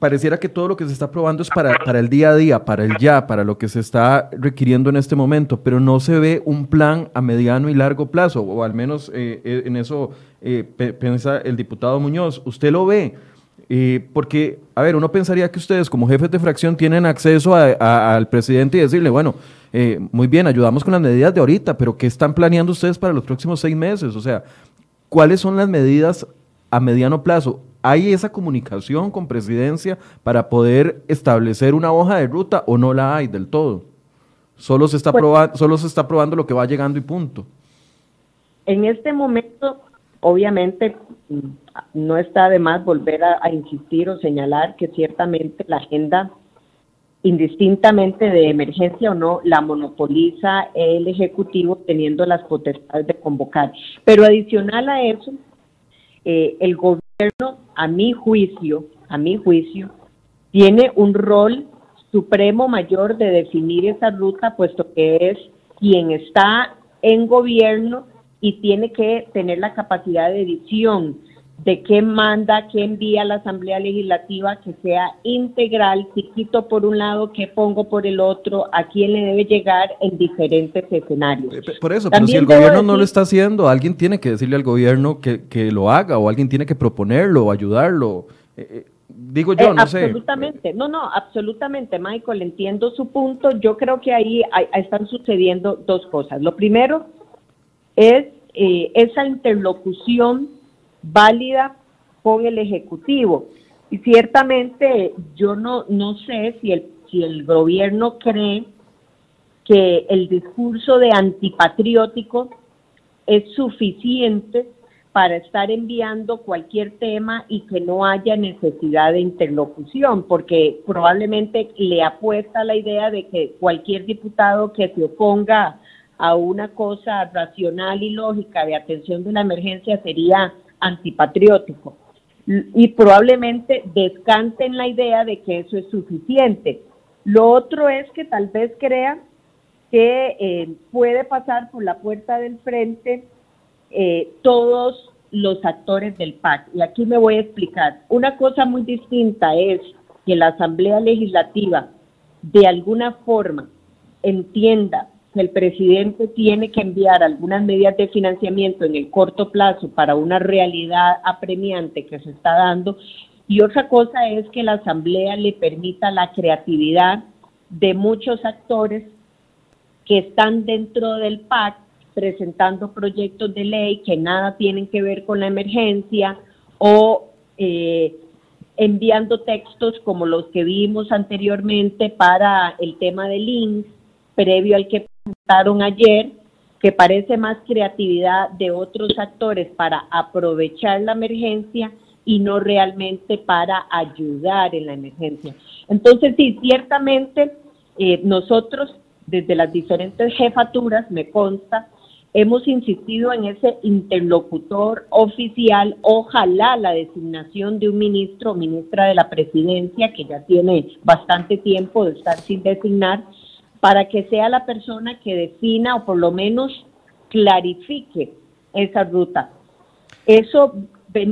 pareciera que todo lo que se está aprobando es para, para, el día a día, para el ya, para lo que se está requiriendo en este momento, pero no se ve un plan a mediano y largo plazo, o al menos eh, eh, en eso eh, piensa el diputado Muñoz. ¿Usted lo ve? porque, a ver, uno pensaría que ustedes como jefes de fracción tienen acceso al presidente y decirle, bueno, muy bien, ayudamos con las medidas de ahorita, pero ¿qué están planeando ustedes para los próximos seis meses? O sea, ¿cuáles son las medidas a mediano plazo? ¿Hay esa comunicación con presidencia para poder establecer una hoja de ruta o no la hay del todo? Solo se está, pues probando, solo se está probando lo que va llegando y punto. En este momento, obviamente, no está de más volver a, insistir o señalar que ciertamente la agenda, indistintamente de emergencia o no, la monopoliza el Ejecutivo teniendo las potestades de convocar. Pero adicional a eso, eh, el gobierno, a mi juicio, a mi juicio, tiene un rol supremo mayor de definir esa ruta, puesto que es quien está en gobierno y tiene que tener la capacidad de edición de qué manda, qué envía a la Asamblea Legislativa, que sea integral, si quito por un lado, qué pongo por el otro, a quién le debe llegar en diferentes escenarios. Eh, por eso, pero si el gobierno no lo está haciendo, alguien tiene que decirle al gobierno que, que lo haga o alguien tiene que proponerlo o ayudarlo. Eh, eh, digo yo, no sé. Absolutamente, no, no, absolutamente, Michael, entiendo su punto. Yo creo que ahí están sucediendo dos cosas. Lo primero es esa interlocución válida con el Ejecutivo. Y ciertamente yo no, no sé si el, si el gobierno cree que el discurso de antipatriótico es suficiente para estar enviando cualquier tema y que no haya necesidad de interlocución, porque probablemente le apuesta la idea de que cualquier diputado que se oponga a una cosa racional y lógica de atención de una emergencia sería antipatriótico y probablemente descanten la idea de que eso es suficiente. Lo otro es que tal vez crean que eh, puede pasar por la puerta del frente eh, todos los actores del PAC. Y aquí me voy a explicar. Una cosa muy distinta es que la Asamblea Legislativa de alguna forma entienda el presidente tiene que enviar algunas medidas de financiamiento en el corto plazo para una realidad apremiante que se está dando. Y otra cosa es que la Asamblea le permita la creatividad de muchos actores que están dentro del PAC presentando proyectos de ley que nada tienen que ver con la emergencia o eh, enviando textos como los que vimos anteriormente para el tema del INS, previo al que presentaron ayer, que parece más creatividad de otros actores para aprovechar la emergencia y no realmente para ayudar en la emergencia. Entonces, sí, ciertamente eh, nosotros, desde las diferentes jefaturas, me consta, hemos insistido en ese interlocutor oficial, ojalá la designación de un ministro o ministra de la presidencia, que ya tiene bastante tiempo de estar sin designar, para que sea la persona que defina o por lo menos clarifique esa ruta. Eso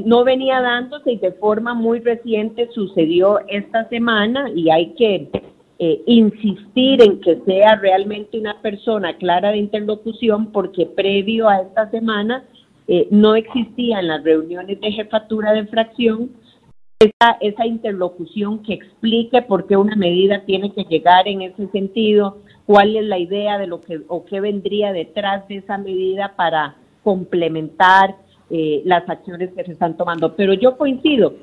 no venía dándose y de forma muy reciente sucedió esta semana y hay que eh, insistir en que sea realmente una persona clara de interlocución porque previo a esta semana eh, no existían las reuniones de jefatura de fracción esa, esa interlocución que explique por qué una medida tiene que llegar en ese sentido, cuál es la idea de lo que o qué vendría detrás de esa medida para complementar eh, las acciones que se están tomando. Pero yo coincido,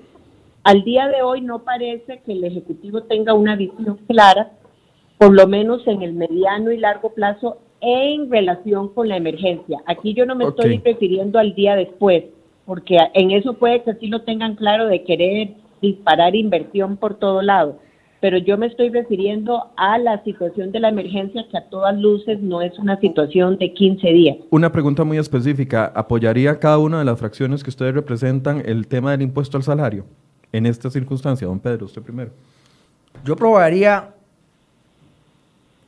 al día de hoy no parece que el Ejecutivo tenga una visión clara, por lo menos en el mediano y largo plazo, en relación con la emergencia. Aquí yo no me estoy refiriendo al día después, porque en eso puede que sí lo tengan claro de querer disparar inversión por todo lado. Pero yo me estoy refiriendo a la situación de la emergencia que a todas luces no es una situación de 15 días. Una pregunta muy específica. ¿Apoyaría cada una de las fracciones que ustedes representan el tema del impuesto al salario en esta circunstancia? Don Pedro, usted primero. Yo aprobaría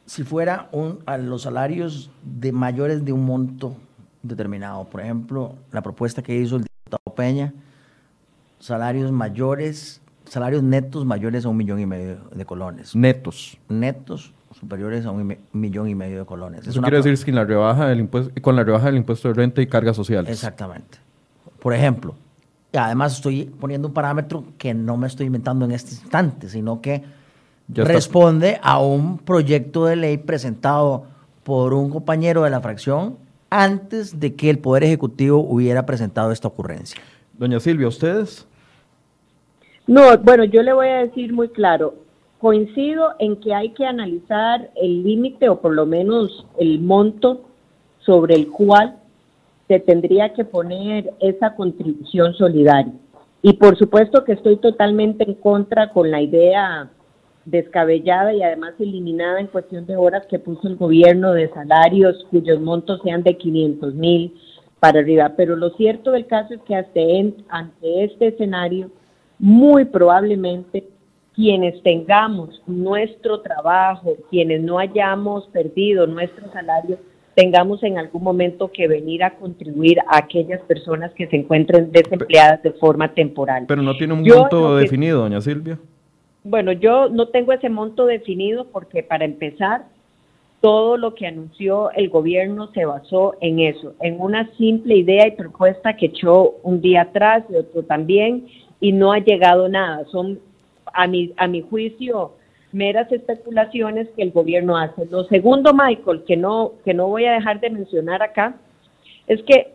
si fuera un, a los salarios de mayores de un monto determinado. Por ejemplo, la propuesta que hizo el Peña, salarios mayores, salarios netos mayores a un millón y medio de colones. Netos. Netos superiores a un millón y medio de colones. Eso quiere decir que la rebaja del impuesto, con la rebaja del impuesto de renta y cargas sociales. Exactamente. Por ejemplo, y además estoy poniendo un parámetro que no me estoy inventando en este instante, sino que responde a un proyecto de ley presentado por un compañero de la fracción antes de que el Poder Ejecutivo hubiera presentado esta ocurrencia. Doña Silvia, ¿ustedes? No, bueno, yo le voy a decir muy claro, coincido en que hay que analizar el límite o por lo menos el monto sobre el cual se tendría que poner esa contribución solidaria. Y por supuesto que estoy totalmente en contra con la idea descabellada y además eliminada en cuestión de horas que puso el gobierno de salarios cuyos montos sean de 500 mil para arriba. Pero lo cierto del caso es que ante este escenario, muy probablemente quienes tengamos nuestro trabajo, quienes no hayamos perdido nuestro salario, tengamos en algún momento que venir a contribuir a aquellas personas que se encuentren desempleadas de forma temporal. Pero no tiene un monto definido, doña Silvia. Bueno, yo no tengo ese monto definido porque para empezar, todo lo que anunció el gobierno se basó en eso, en una simple idea y propuesta que echó un día atrás y otro también, y no ha llegado nada. Son, a mi, a mi juicio, meras especulaciones que el gobierno hace. Lo segundo, Michael, que no, que no voy a dejar de mencionar acá, es que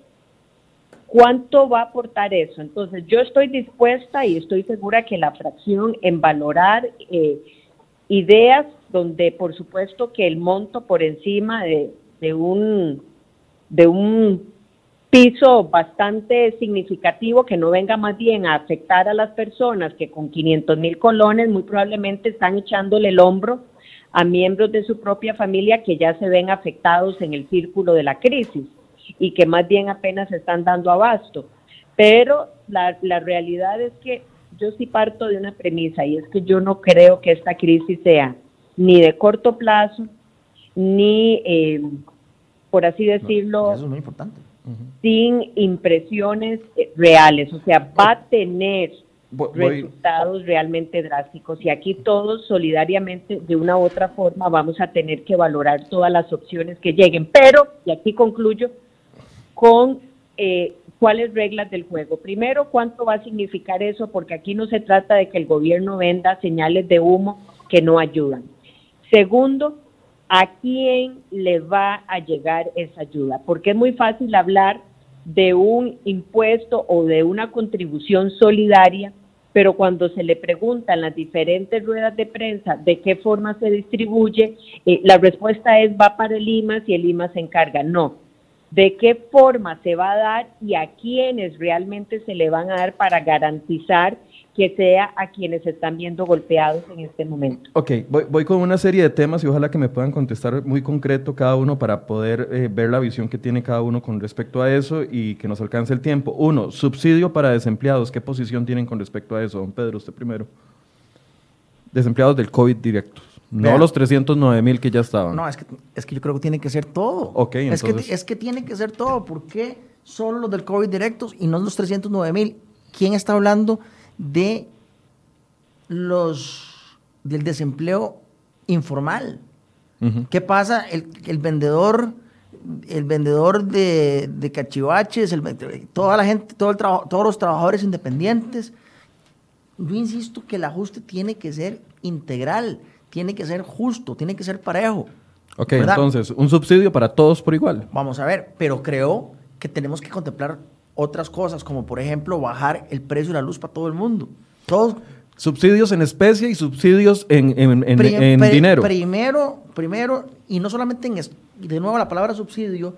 cuánto va a aportar eso. Entonces, yo estoy dispuesta y estoy segura que la fracción en valorar eh, ideas donde, por supuesto, que el monto por encima de, de un de un piso bastante significativo que no venga más bien a afectar a las personas que con 500 mil colones muy probablemente están echándole el hombro a miembros de su propia familia que ya se ven afectados en el círculo de la crisis y que más bien apenas están dando abasto. Pero la, la realidad es que yo sí parto de una premisa y es que yo no creo que esta crisis sea ni de corto plazo, ni, eh, por así decirlo, eso es muy importante. Sin impresiones eh, reales, o sea, va a tener resultados realmente drásticos y aquí todos solidariamente de una u otra forma vamos a tener que valorar todas las opciones que lleguen, pero, y aquí concluyo, con eh, cuáles reglas del juego. Primero, cuánto va a significar eso, porque aquí no se trata de que el gobierno venda señales de humo que no ayudan. Segundo, a quién le va a llegar esa ayuda, porque es muy fácil hablar de un impuesto o de una contribución solidaria, pero cuando se le preguntan las diferentes ruedas de prensa de qué forma se distribuye, eh, la respuesta es va para el IMAS y el IMAS se encarga. No, de qué forma se va a dar y a quiénes realmente se le van a dar para garantizar que sea a quienes están viendo golpeados en este momento. Ok, voy, con una serie de temas y ojalá que me puedan contestar muy concreto cada uno para poder eh, ver la visión que tiene cada uno con respecto a eso y que nos alcance el tiempo. Uno, subsidio para desempleados. ¿Qué posición tienen con respecto a eso? Don Pedro, usted primero. Desempleados del COVID directos. No los 309 mil que ya estaban. No, es que, es que yo creo que tiene que ser todo. Ok, entonces... Es que, es que tiene que ser todo. ¿Por qué solo los del COVID directos y no los 309 mil? ¿Quién está hablando de los del desempleo informal. ¿Qué pasa? El, vendedor, el vendedor de, de cachivaches, toda la gente, todo el todos los trabajadores independientes. Yo insisto que el ajuste tiene que ser integral, tiene que ser justo, tiene que ser parejo. Ok, entonces, un subsidio para todos por igual. Vamos a ver, pero creo que tenemos que contemplar otras cosas, como por ejemplo bajar el precio de la luz para todo el mundo. Todos, Subsidios en especie y subsidios en, en, dinero. Primero, primero, y no solamente en, de nuevo la palabra subsidio.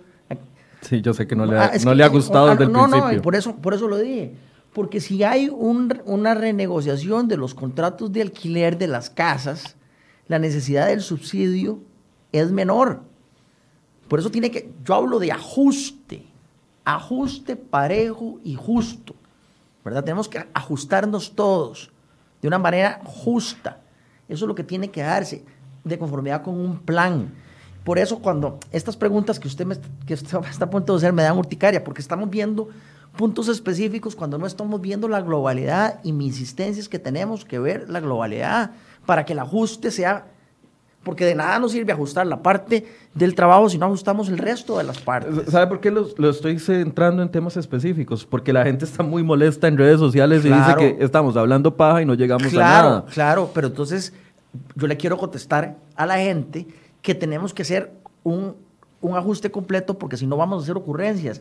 Sí, yo sé que no le ha, ah, no le ha gustado desde el principio. No, por eso, por eso lo dije. Porque si hay una renegociación de los contratos de alquiler de las casas, la necesidad del subsidio es menor. Por eso tiene que, yo hablo de ajuste ajuste parejo y justo. ¿Verdad? Tenemos que ajustarnos todos de una manera justa. Eso es lo que tiene que darse, de conformidad con un plan. Por eso cuando estas preguntas que usted, me, que *laughs* está a punto de hacer me dan urticaria, porque estamos viendo puntos específicos cuando no estamos viendo la globalidad y mi insistencia es que tenemos que ver la globalidad para que el ajuste sea porque de nada nos sirve ajustar la parte del trabajo si no ajustamos el resto de las partes. ¿Sabe por qué lo, estoy centrando en temas específicos? Porque la gente está muy molesta en redes sociales y dice que estamos hablando paja y no llegamos a nada. Claro, pero entonces yo le quiero contestar a la gente que tenemos que hacer un, ajuste completo porque si no vamos a hacer ocurrencias.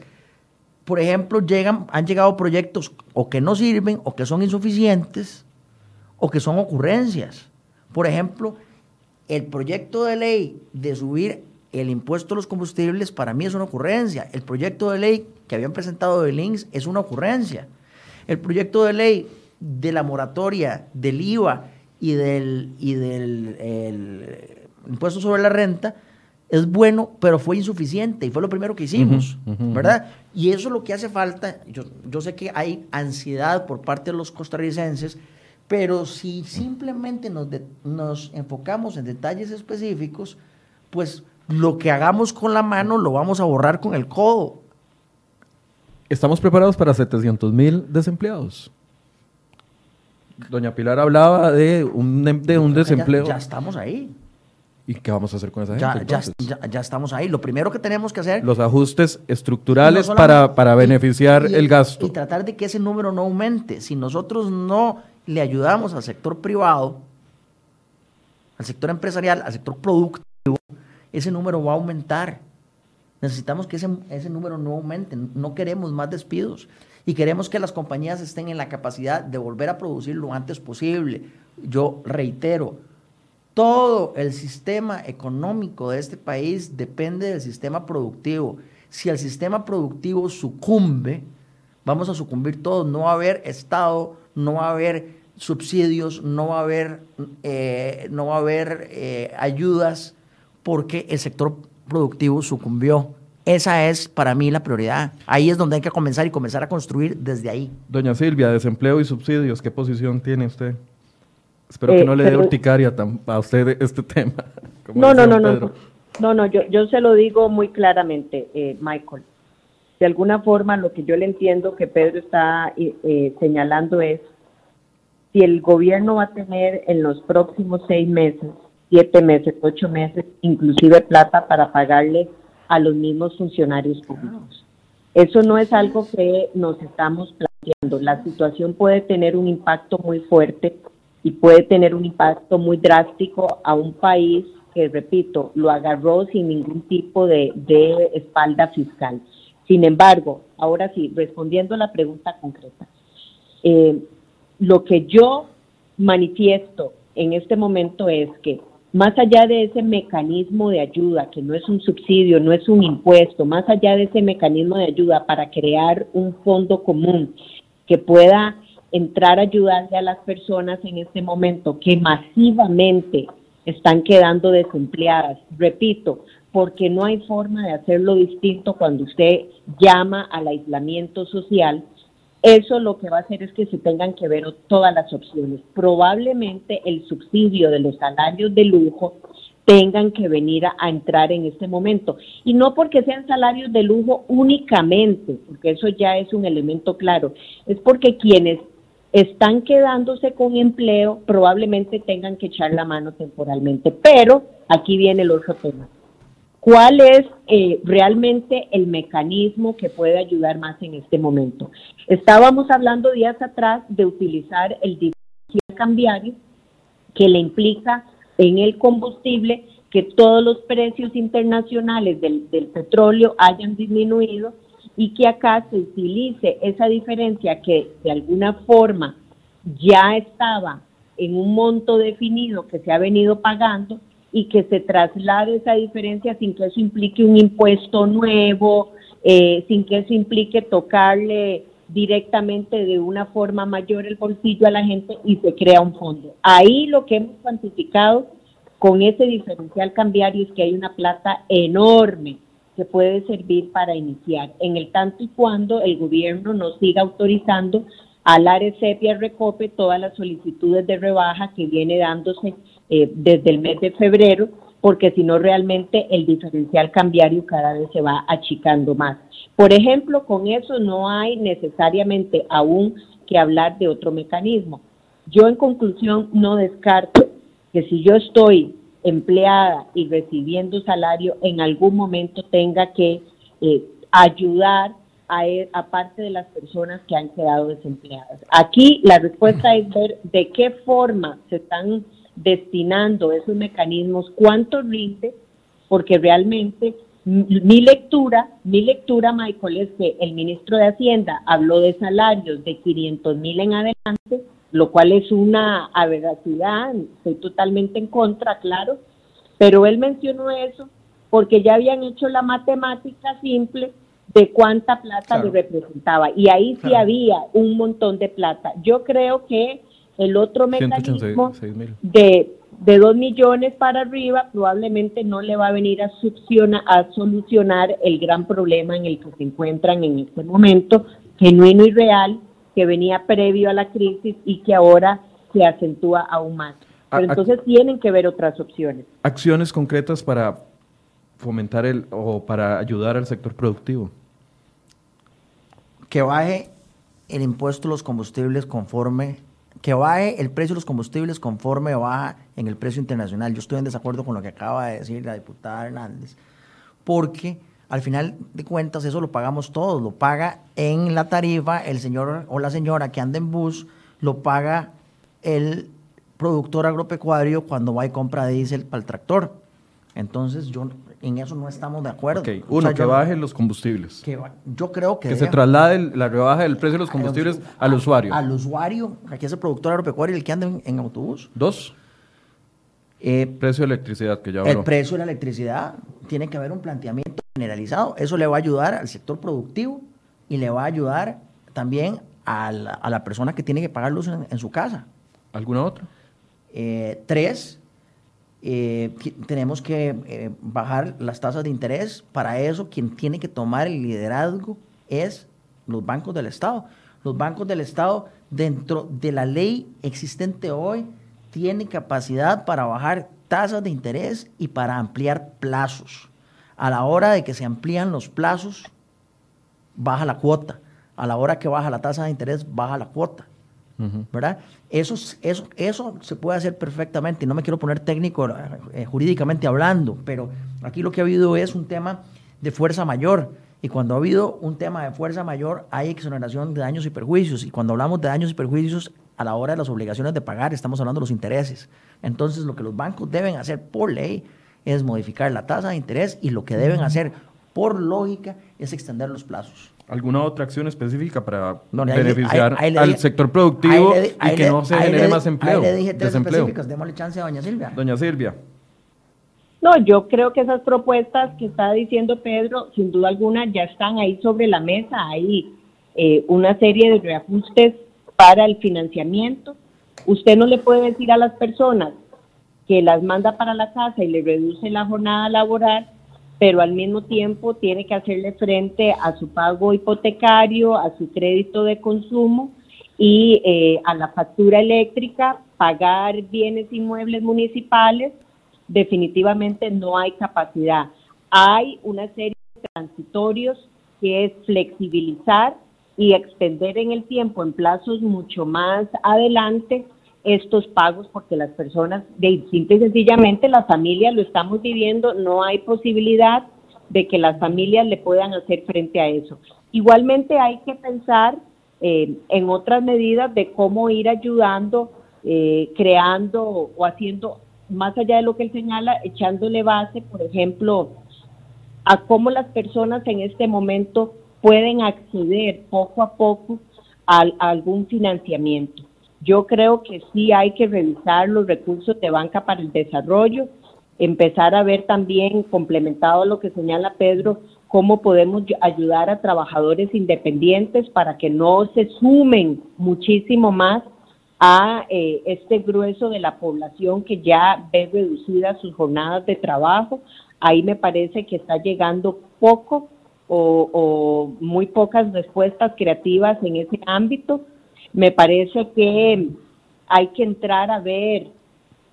Por ejemplo, llegan, han llegado proyectos o que no sirven o que son insuficientes o que son ocurrencias. Por ejemplo, el proyecto de ley de subir el impuesto a los combustibles para mí es una ocurrencia. El proyecto de ley que habían presentado de Links es una ocurrencia. El proyecto de ley de la moratoria del IVA y del, y del impuesto sobre la renta es bueno, pero fue insuficiente y fue lo primero que hicimos, ¿verdad? Y eso es lo que hace falta. Yo, yo sé que hay ansiedad por parte de los costarricenses pero si simplemente nos, nos enfocamos en detalles específicos, pues lo que hagamos con la mano lo vamos a borrar con el codo. Estamos preparados para 700 mil desempleados. Doña Pilar hablaba de un, de un desempleo. Ya, estamos ahí. ¿Y qué vamos a hacer con esa gente? Ya, ya, estamos ahí. Lo primero que tenemos que hacer... Los ajustes estructurales para, para, beneficiar el gasto. Y tratar de que ese número no aumente. Si nosotros no le ayudamos al sector privado, al sector empresarial, al sector productivo, ese número va a aumentar. Necesitamos que ese, ese, número no aumente. No queremos más despidos. Y queremos que las compañías estén en la capacidad de volver a producir lo antes posible. Yo reitero, todo el sistema económico de este país depende del sistema productivo. Si el sistema productivo sucumbe, vamos a sucumbir todos. No va a haber Estado, no va a haber subsidios, no va a haber, eh, no va a haber eh, ayudas porque el sector productivo sucumbió. Esa es para mí la prioridad. Ahí es donde hay que comenzar y comenzar a construir desde ahí. Doña Silvia, desempleo y subsidios, ¿qué posición tiene usted? Espero que no eh, le dé urticaria a usted este *laughs* tema. No, no, no, no, no, no, yo, yo se lo digo muy claramente, Michael. De alguna forma, lo que yo le entiendo que Pedro está señalando es si el gobierno va a tener en los próximos seis meses, siete meses, ocho meses, inclusive plata para pagarle a los mismos funcionarios públicos. Eso no es algo que nos estamos planteando. La situación puede tener un impacto muy fuerte y puede tener un impacto muy drástico a un país que, repito, lo agarró sin ningún tipo de, espalda fiscal. Sin embargo, ahora sí, respondiendo a la pregunta concreta, eh, lo que yo manifiesto en este momento es que más allá de ese mecanismo de ayuda, que no es un subsidio, no es un impuesto, más allá de ese mecanismo de ayuda para crear un fondo común que pueda entrar a ayudarle a las personas en este momento que masivamente están quedando desempleadas. Repito, porque no hay forma de hacerlo distinto cuando usted llama al aislamiento social eso lo que va a hacer es que se tengan que ver todas las opciones. Probablemente el subsidio de los salarios de lujo tengan que venir a, entrar en este momento. Y no porque sean salarios de lujo únicamente, porque eso ya es un elemento claro, es porque quienes están quedándose con empleo probablemente tengan que echar la mano temporalmente. Pero aquí viene el otro tema. ¿Cuál es eh, realmente el mecanismo que puede ayudar más en este momento? Estábamos hablando días atrás de utilizar el diferencial cambiario que le implica en el combustible que todos los precios internacionales del, del petróleo hayan disminuido y que acá se utilice esa diferencia que de alguna forma ya estaba en un monto definido que se ha venido pagando y que se traslade esa diferencia sin que eso implique un impuesto nuevo, eh, sin que eso implique tocarle directamente de una forma mayor el bolsillo a la gente y se crea un fondo. Ahí lo que hemos cuantificado con ese diferencial cambiario es que hay una plata enorme que puede servir para iniciar, en el tanto y cuando el gobierno nos siga autorizando al ARECEP y al RECOPE todas las solicitudes de rebaja que viene dándose eh, desde el mes de febrero, porque si no realmente el diferencial cambiario cada vez se va achicando más. Por ejemplo, con eso no hay necesariamente aún que hablar de otro mecanismo. Yo en conclusión no descarto que si yo estoy empleada y recibiendo salario, en algún momento tenga que eh, ayudar a, e, a, parte de las personas que han quedado desempleadas. Aquí la respuesta es ver de qué forma se están destinando esos mecanismos, cuánto rinde, porque realmente mi lectura, mi lectura, Michael, es que el ministro de Hacienda habló de salarios de 500 mil en adelante, lo cual es una aberracidad, estoy totalmente en contra, claro, pero él mencionó eso porque ya habían hecho la matemática simple de cuánta plata le representaba y ahí sí había un montón de plata. Yo creo que el otro mecanismo de, de 2 millones para arriba probablemente no le va a venir a, a solucionar el gran problema en el que se encuentran en este momento, genuino y real, que venía previo a la crisis y que ahora se acentúa aún más. Pero entonces tienen que ver otras opciones. Acciones concretas para fomentar el o para ayudar al sector productivo. Que baje el impuesto a los combustibles conforme que baje el precio de los combustibles conforme baja en el precio internacional. Yo estoy en desacuerdo con lo que acaba de decir la diputada Hernández, porque al final de cuentas eso lo pagamos todos, lo paga en la tarifa el señor o la señora que anda en bus, lo paga el productor agropecuario cuando va y compra diésel para el tractor. Entonces yo en eso no estamos de acuerdo. Uno, que baje los combustibles. Que, yo creo que... Que se traslade la rebaja del precio de los combustibles al usuario. Al usuario, aquí es el productor agropecuario el que anda en, autobús. Dos. Eh, precio de electricidad, que ya El precio de la electricidad, tiene que haber un planteamiento generalizado. Eso le va a ayudar al sector productivo y le va a ayudar también a la, persona que tiene que pagar luz en, su casa. ¿Alguna otra? Eh, tres, eh, tenemos que eh, bajar las tasas de interés. Para eso, quien tiene que tomar el liderazgo es los bancos del Estado. Los bancos del Estado, dentro de la ley existente hoy, tienen capacidad para bajar tasas de interés y para ampliar plazos. A la hora de que se amplían los plazos, baja la cuota. A la hora que baja la tasa de interés, baja la cuota. ¿verdad? Eso, eso, eso se puede hacer perfectamente, y no me quiero poner técnico eh, jurídicamente hablando, pero aquí lo que ha habido es un tema de fuerza mayor, y cuando ha habido un tema de fuerza mayor hay exoneración de daños y perjuicios, y cuando hablamos de daños y perjuicios, a la hora de las obligaciones de pagar, estamos hablando de los intereses. Entonces, lo que los bancos deben hacer por ley es modificar la tasa de interés y lo que deben hacer por lógica es extender los plazos. ¿Alguna otra acción específica para beneficiar al sector productivo y que no se genere más empleo? Ahí le dije tres específicas, démosle chance a doña Silvia. Doña Silvia. No, yo creo que esas propuestas que está diciendo Pedro, sin duda alguna, ya están ahí sobre la mesa. Hay eh, una serie de reajustes para el financiamiento. Usted no le puede decir a las personas que las manda para la casa y le reduce la jornada laboral pero al mismo tiempo tiene que hacerle frente a su pago hipotecario, a su crédito de consumo y eh, a la factura eléctrica, pagar bienes inmuebles municipales, definitivamente no hay capacidad. Hay una serie de transitorios que es flexibilizar y extender en el tiempo en plazos mucho más adelante estos pagos porque las personas, de, simple y sencillamente las familias lo estamos viviendo, no hay posibilidad de que las familias le puedan hacer frente a eso. Igualmente hay que pensar eh, en otras medidas de cómo ir ayudando, eh, creando o haciendo, más allá de lo que él señala, echándole base, por ejemplo, a cómo las personas en este momento pueden acceder poco a poco a algún financiamiento. Yo creo que sí hay que revisar los recursos de banca para el desarrollo, empezar a ver también, complementado lo que señala Pedro, cómo podemos ayudar a trabajadores independientes para que no se sumen muchísimo más a eh, este grueso de la población que ya ve reducidas sus jornadas de trabajo. Ahí me parece que está llegando poco o, o muy pocas respuestas creativas en ese ámbito me parece que hay que entrar a ver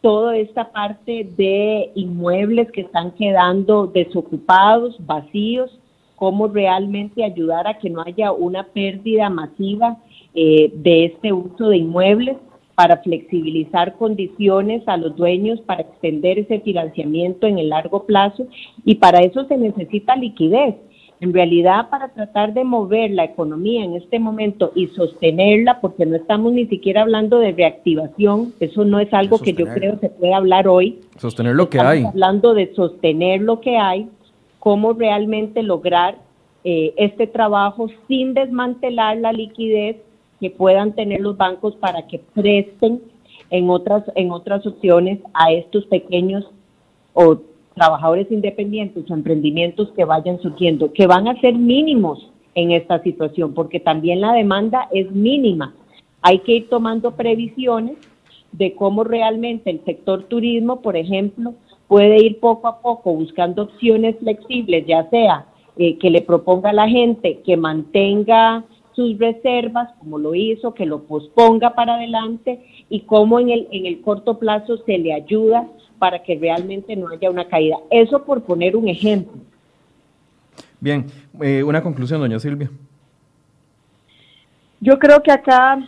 toda esta parte de inmuebles que están quedando desocupados, vacíos, cómo realmente ayudar a que no haya una pérdida masiva eh, de este uso de inmuebles para flexibilizar condiciones a los dueños, para extender ese financiamiento en el largo plazo y para eso se necesita liquidez. En realidad, para tratar de mover la economía en este momento y sostenerla, porque no estamos ni siquiera hablando de reactivación, eso no es algo que yo creo se puede hablar hoy. Sostener lo que hay. Hablando de sostener lo que hay, cómo realmente lograr eh, este trabajo sin desmantelar la liquidez que puedan tener los bancos para que presten en otras, en otras opciones a estos pequeños o trabajadores independientes o emprendimientos que vayan surgiendo, que van a ser mínimos en esta situación, porque también la demanda es mínima. Hay que ir tomando previsiones de cómo realmente el sector turismo, por ejemplo, puede ir poco a poco buscando opciones flexibles, ya sea eh, que le proponga a la gente que mantenga sus reservas, como lo hizo, que lo posponga para adelante y cómo en el, en el corto plazo se le ayuda para que realmente no haya una caída. Eso por poner un ejemplo. Bien, eh, una conclusión, doña Silvia. Yo creo que acá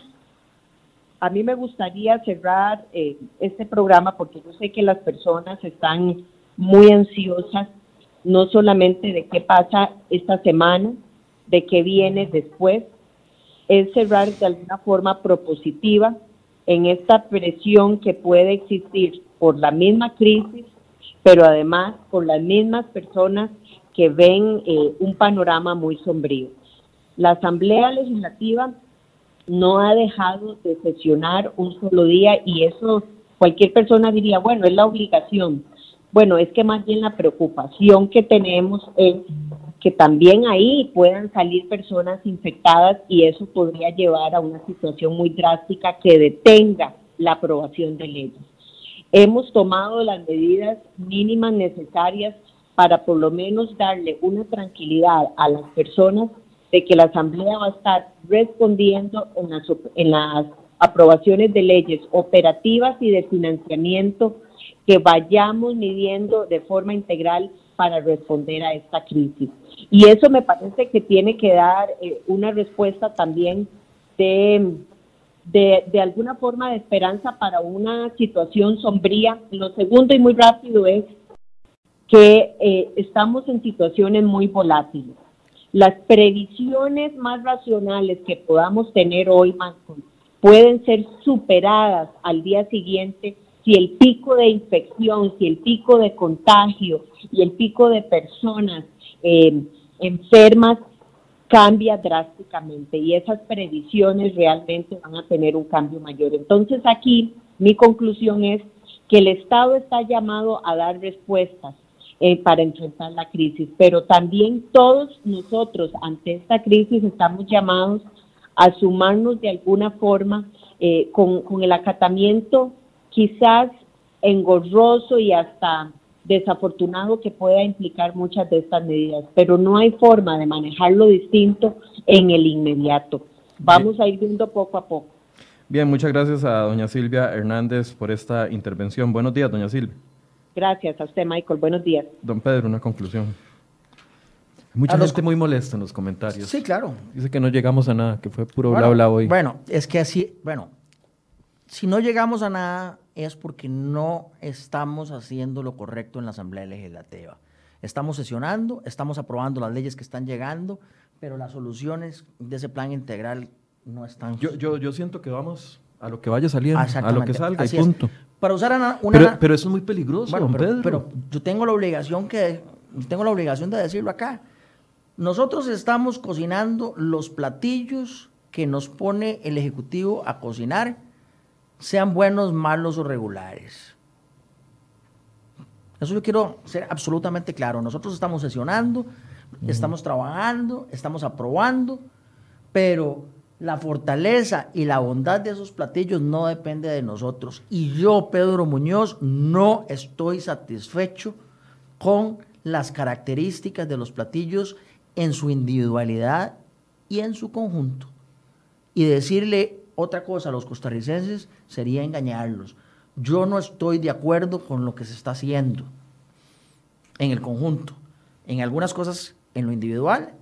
a mí me gustaría cerrar eh, este programa porque yo sé que las personas están muy ansiosas, no solamente de qué pasa esta semana, de qué viene después, es cerrar de alguna forma propositiva en esta presión que puede existir por la misma crisis, pero además por las mismas personas que ven eh, un panorama muy sombrío. La Asamblea Legislativa no ha dejado de sesionar un solo día y eso cualquier persona diría, bueno, es la obligación. Bueno, es que más bien la preocupación que tenemos es que también ahí puedan salir personas infectadas y eso podría llevar a una situación muy drástica que detenga la aprobación de leyes. Hemos tomado las medidas mínimas necesarias para por lo menos darle una tranquilidad a las personas de que la Asamblea va a estar respondiendo en las, en las aprobaciones de leyes operativas y de financiamiento que vayamos midiendo de forma integral para responder a esta crisis. Y eso me parece que tiene que dar eh, una respuesta también de, de, alguna forma de esperanza para una situación sombría. Lo segundo y muy rápido es que eh, estamos en situaciones muy volátiles. Las previsiones más racionales que podamos tener hoy, pueden ser superadas al día siguiente si el pico de infección, si el pico de contagio y el pico de personas eh, enfermas cambia drásticamente y esas previsiones realmente van a tener un cambio mayor. Entonces aquí mi conclusión es que el Estado está llamado a dar respuestas eh, para enfrentar la crisis, pero también todos nosotros ante esta crisis estamos llamados a sumarnos de alguna forma eh, con, con el acatamiento quizás engorroso y hasta desafortunado que pueda implicar muchas de estas medidas, pero no hay forma de manejarlo distinto en el inmediato. Vamos a ir viendo poco a poco. Bien, muchas gracias a doña Silvia Hernández por esta intervención. Buenos días, doña Silvia. Gracias a usted, Michael. Buenos días. Don Pedro, una conclusión. Mucha gente muy molesta en los comentarios. Sí, claro. Dice que no llegamos a nada, que fue puro bla bla hoy. Bueno, es que así, bueno, si no llegamos a nada, es porque no estamos haciendo lo correcto en la Asamblea Legislativa. Estamos sesionando, estamos aprobando las leyes que están llegando, pero las soluciones de ese plan integral no están. Yo, yo, yo siento que vamos a lo que vaya saliendo, a lo que salga y punto. Para usar una, pero, pero, eso es muy peligroso, don pero, Pedro. Pero yo tengo la obligación que tengo la obligación de decirlo acá. Nosotros estamos cocinando los platillos que nos pone el ejecutivo a cocinar sean buenos, malos o regulares. Eso yo quiero ser absolutamente claro. Nosotros estamos sesionando, estamos trabajando, estamos aprobando, pero la fortaleza y la bondad de esos platillos no depende de nosotros. Y yo, Pedro Muñoz, no estoy satisfecho con las características de los platillos en su individualidad y en su conjunto. Y decirle otra cosa a los costarricenses sería engañarlos. yo no estoy de acuerdo con lo que se está haciendo en el conjunto. En algunas cosas, en lo individual,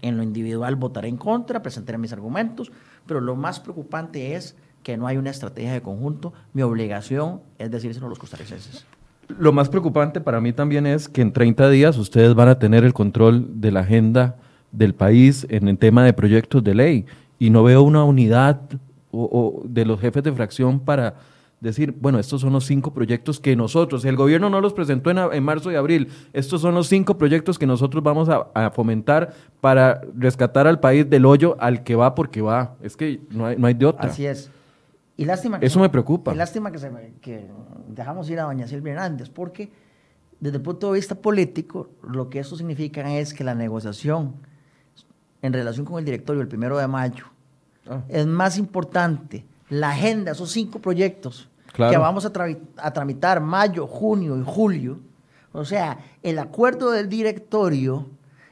en lo individual votaré en contra, presentaré mis argumentos, pero lo más preocupante es que no hay una estrategia de conjunto. Mi obligación es decírselo a los costarricenses. Lo más preocupante para mí también es que en 30 días ustedes van a tener el control de la agenda del país en el tema de proyectos de ley y no veo una unidad o, de los jefes de fracción para decir, bueno, estos son los cinco proyectos que nosotros, el gobierno no los presentó en, marzo y abril, estos son los cinco proyectos que nosotros vamos a, fomentar para rescatar al país del hoyo al que va porque va. Es que no hay, no hay de otra. Así es. Y lástima Eso me preocupa. Y lástima que, se, que dejamos ir a doña Silvia Hernández, porque desde el punto de vista político, lo que eso significa es que la negociación en relación con el directorio el primero de mayo ah. es más importante la agenda, esos cinco proyectos que vamos a, a tramitar mayo, junio y julio. O sea, el acuerdo del directorio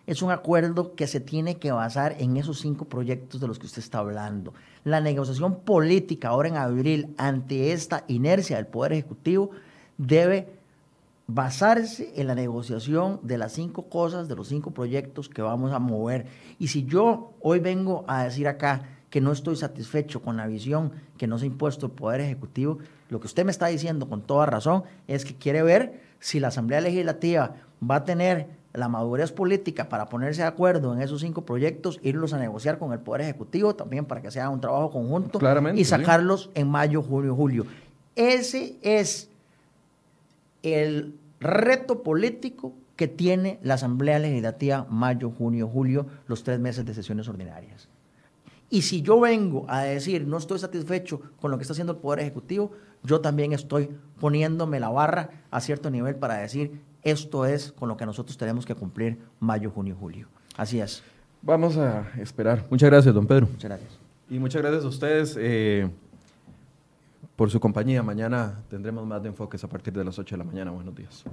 es un acuerdo que se tiene que basar en esos cinco proyectos de los que usted está hablando. La negociación política ahora en abril ante esta inercia del Poder Ejecutivo debe basarse en la negociación de las cinco cosas, de los cinco proyectos que vamos a mover. Y si yo hoy vengo a decir acá que no estoy satisfecho con la visión que nos ha impuesto el Poder Ejecutivo, lo que usted me está diciendo con toda razón es que quiere ver si la Asamblea Legislativa va a tener la madurez política para ponerse de acuerdo en esos cinco proyectos, irlos a negociar con el Poder Ejecutivo también para que sea un trabajo conjunto y sacarlos en mayo, junio, julio. Ese es el reto político que tiene la Asamblea Legislativa mayo, junio, julio, los tres meses de sesiones ordinarias. Y si yo vengo a decir no estoy satisfecho con lo que está haciendo el Poder Ejecutivo, yo también estoy poniéndome la barra a cierto nivel para decir esto es con lo que nosotros tenemos que cumplir mayo, junio, julio. Así es. Vamos a esperar. Muchas gracias, don Pedro. Muchas gracias. Y muchas gracias a ustedes eh, por su compañía. Mañana tendremos más de enfoques a partir de las 8 de la mañana. Buenos días.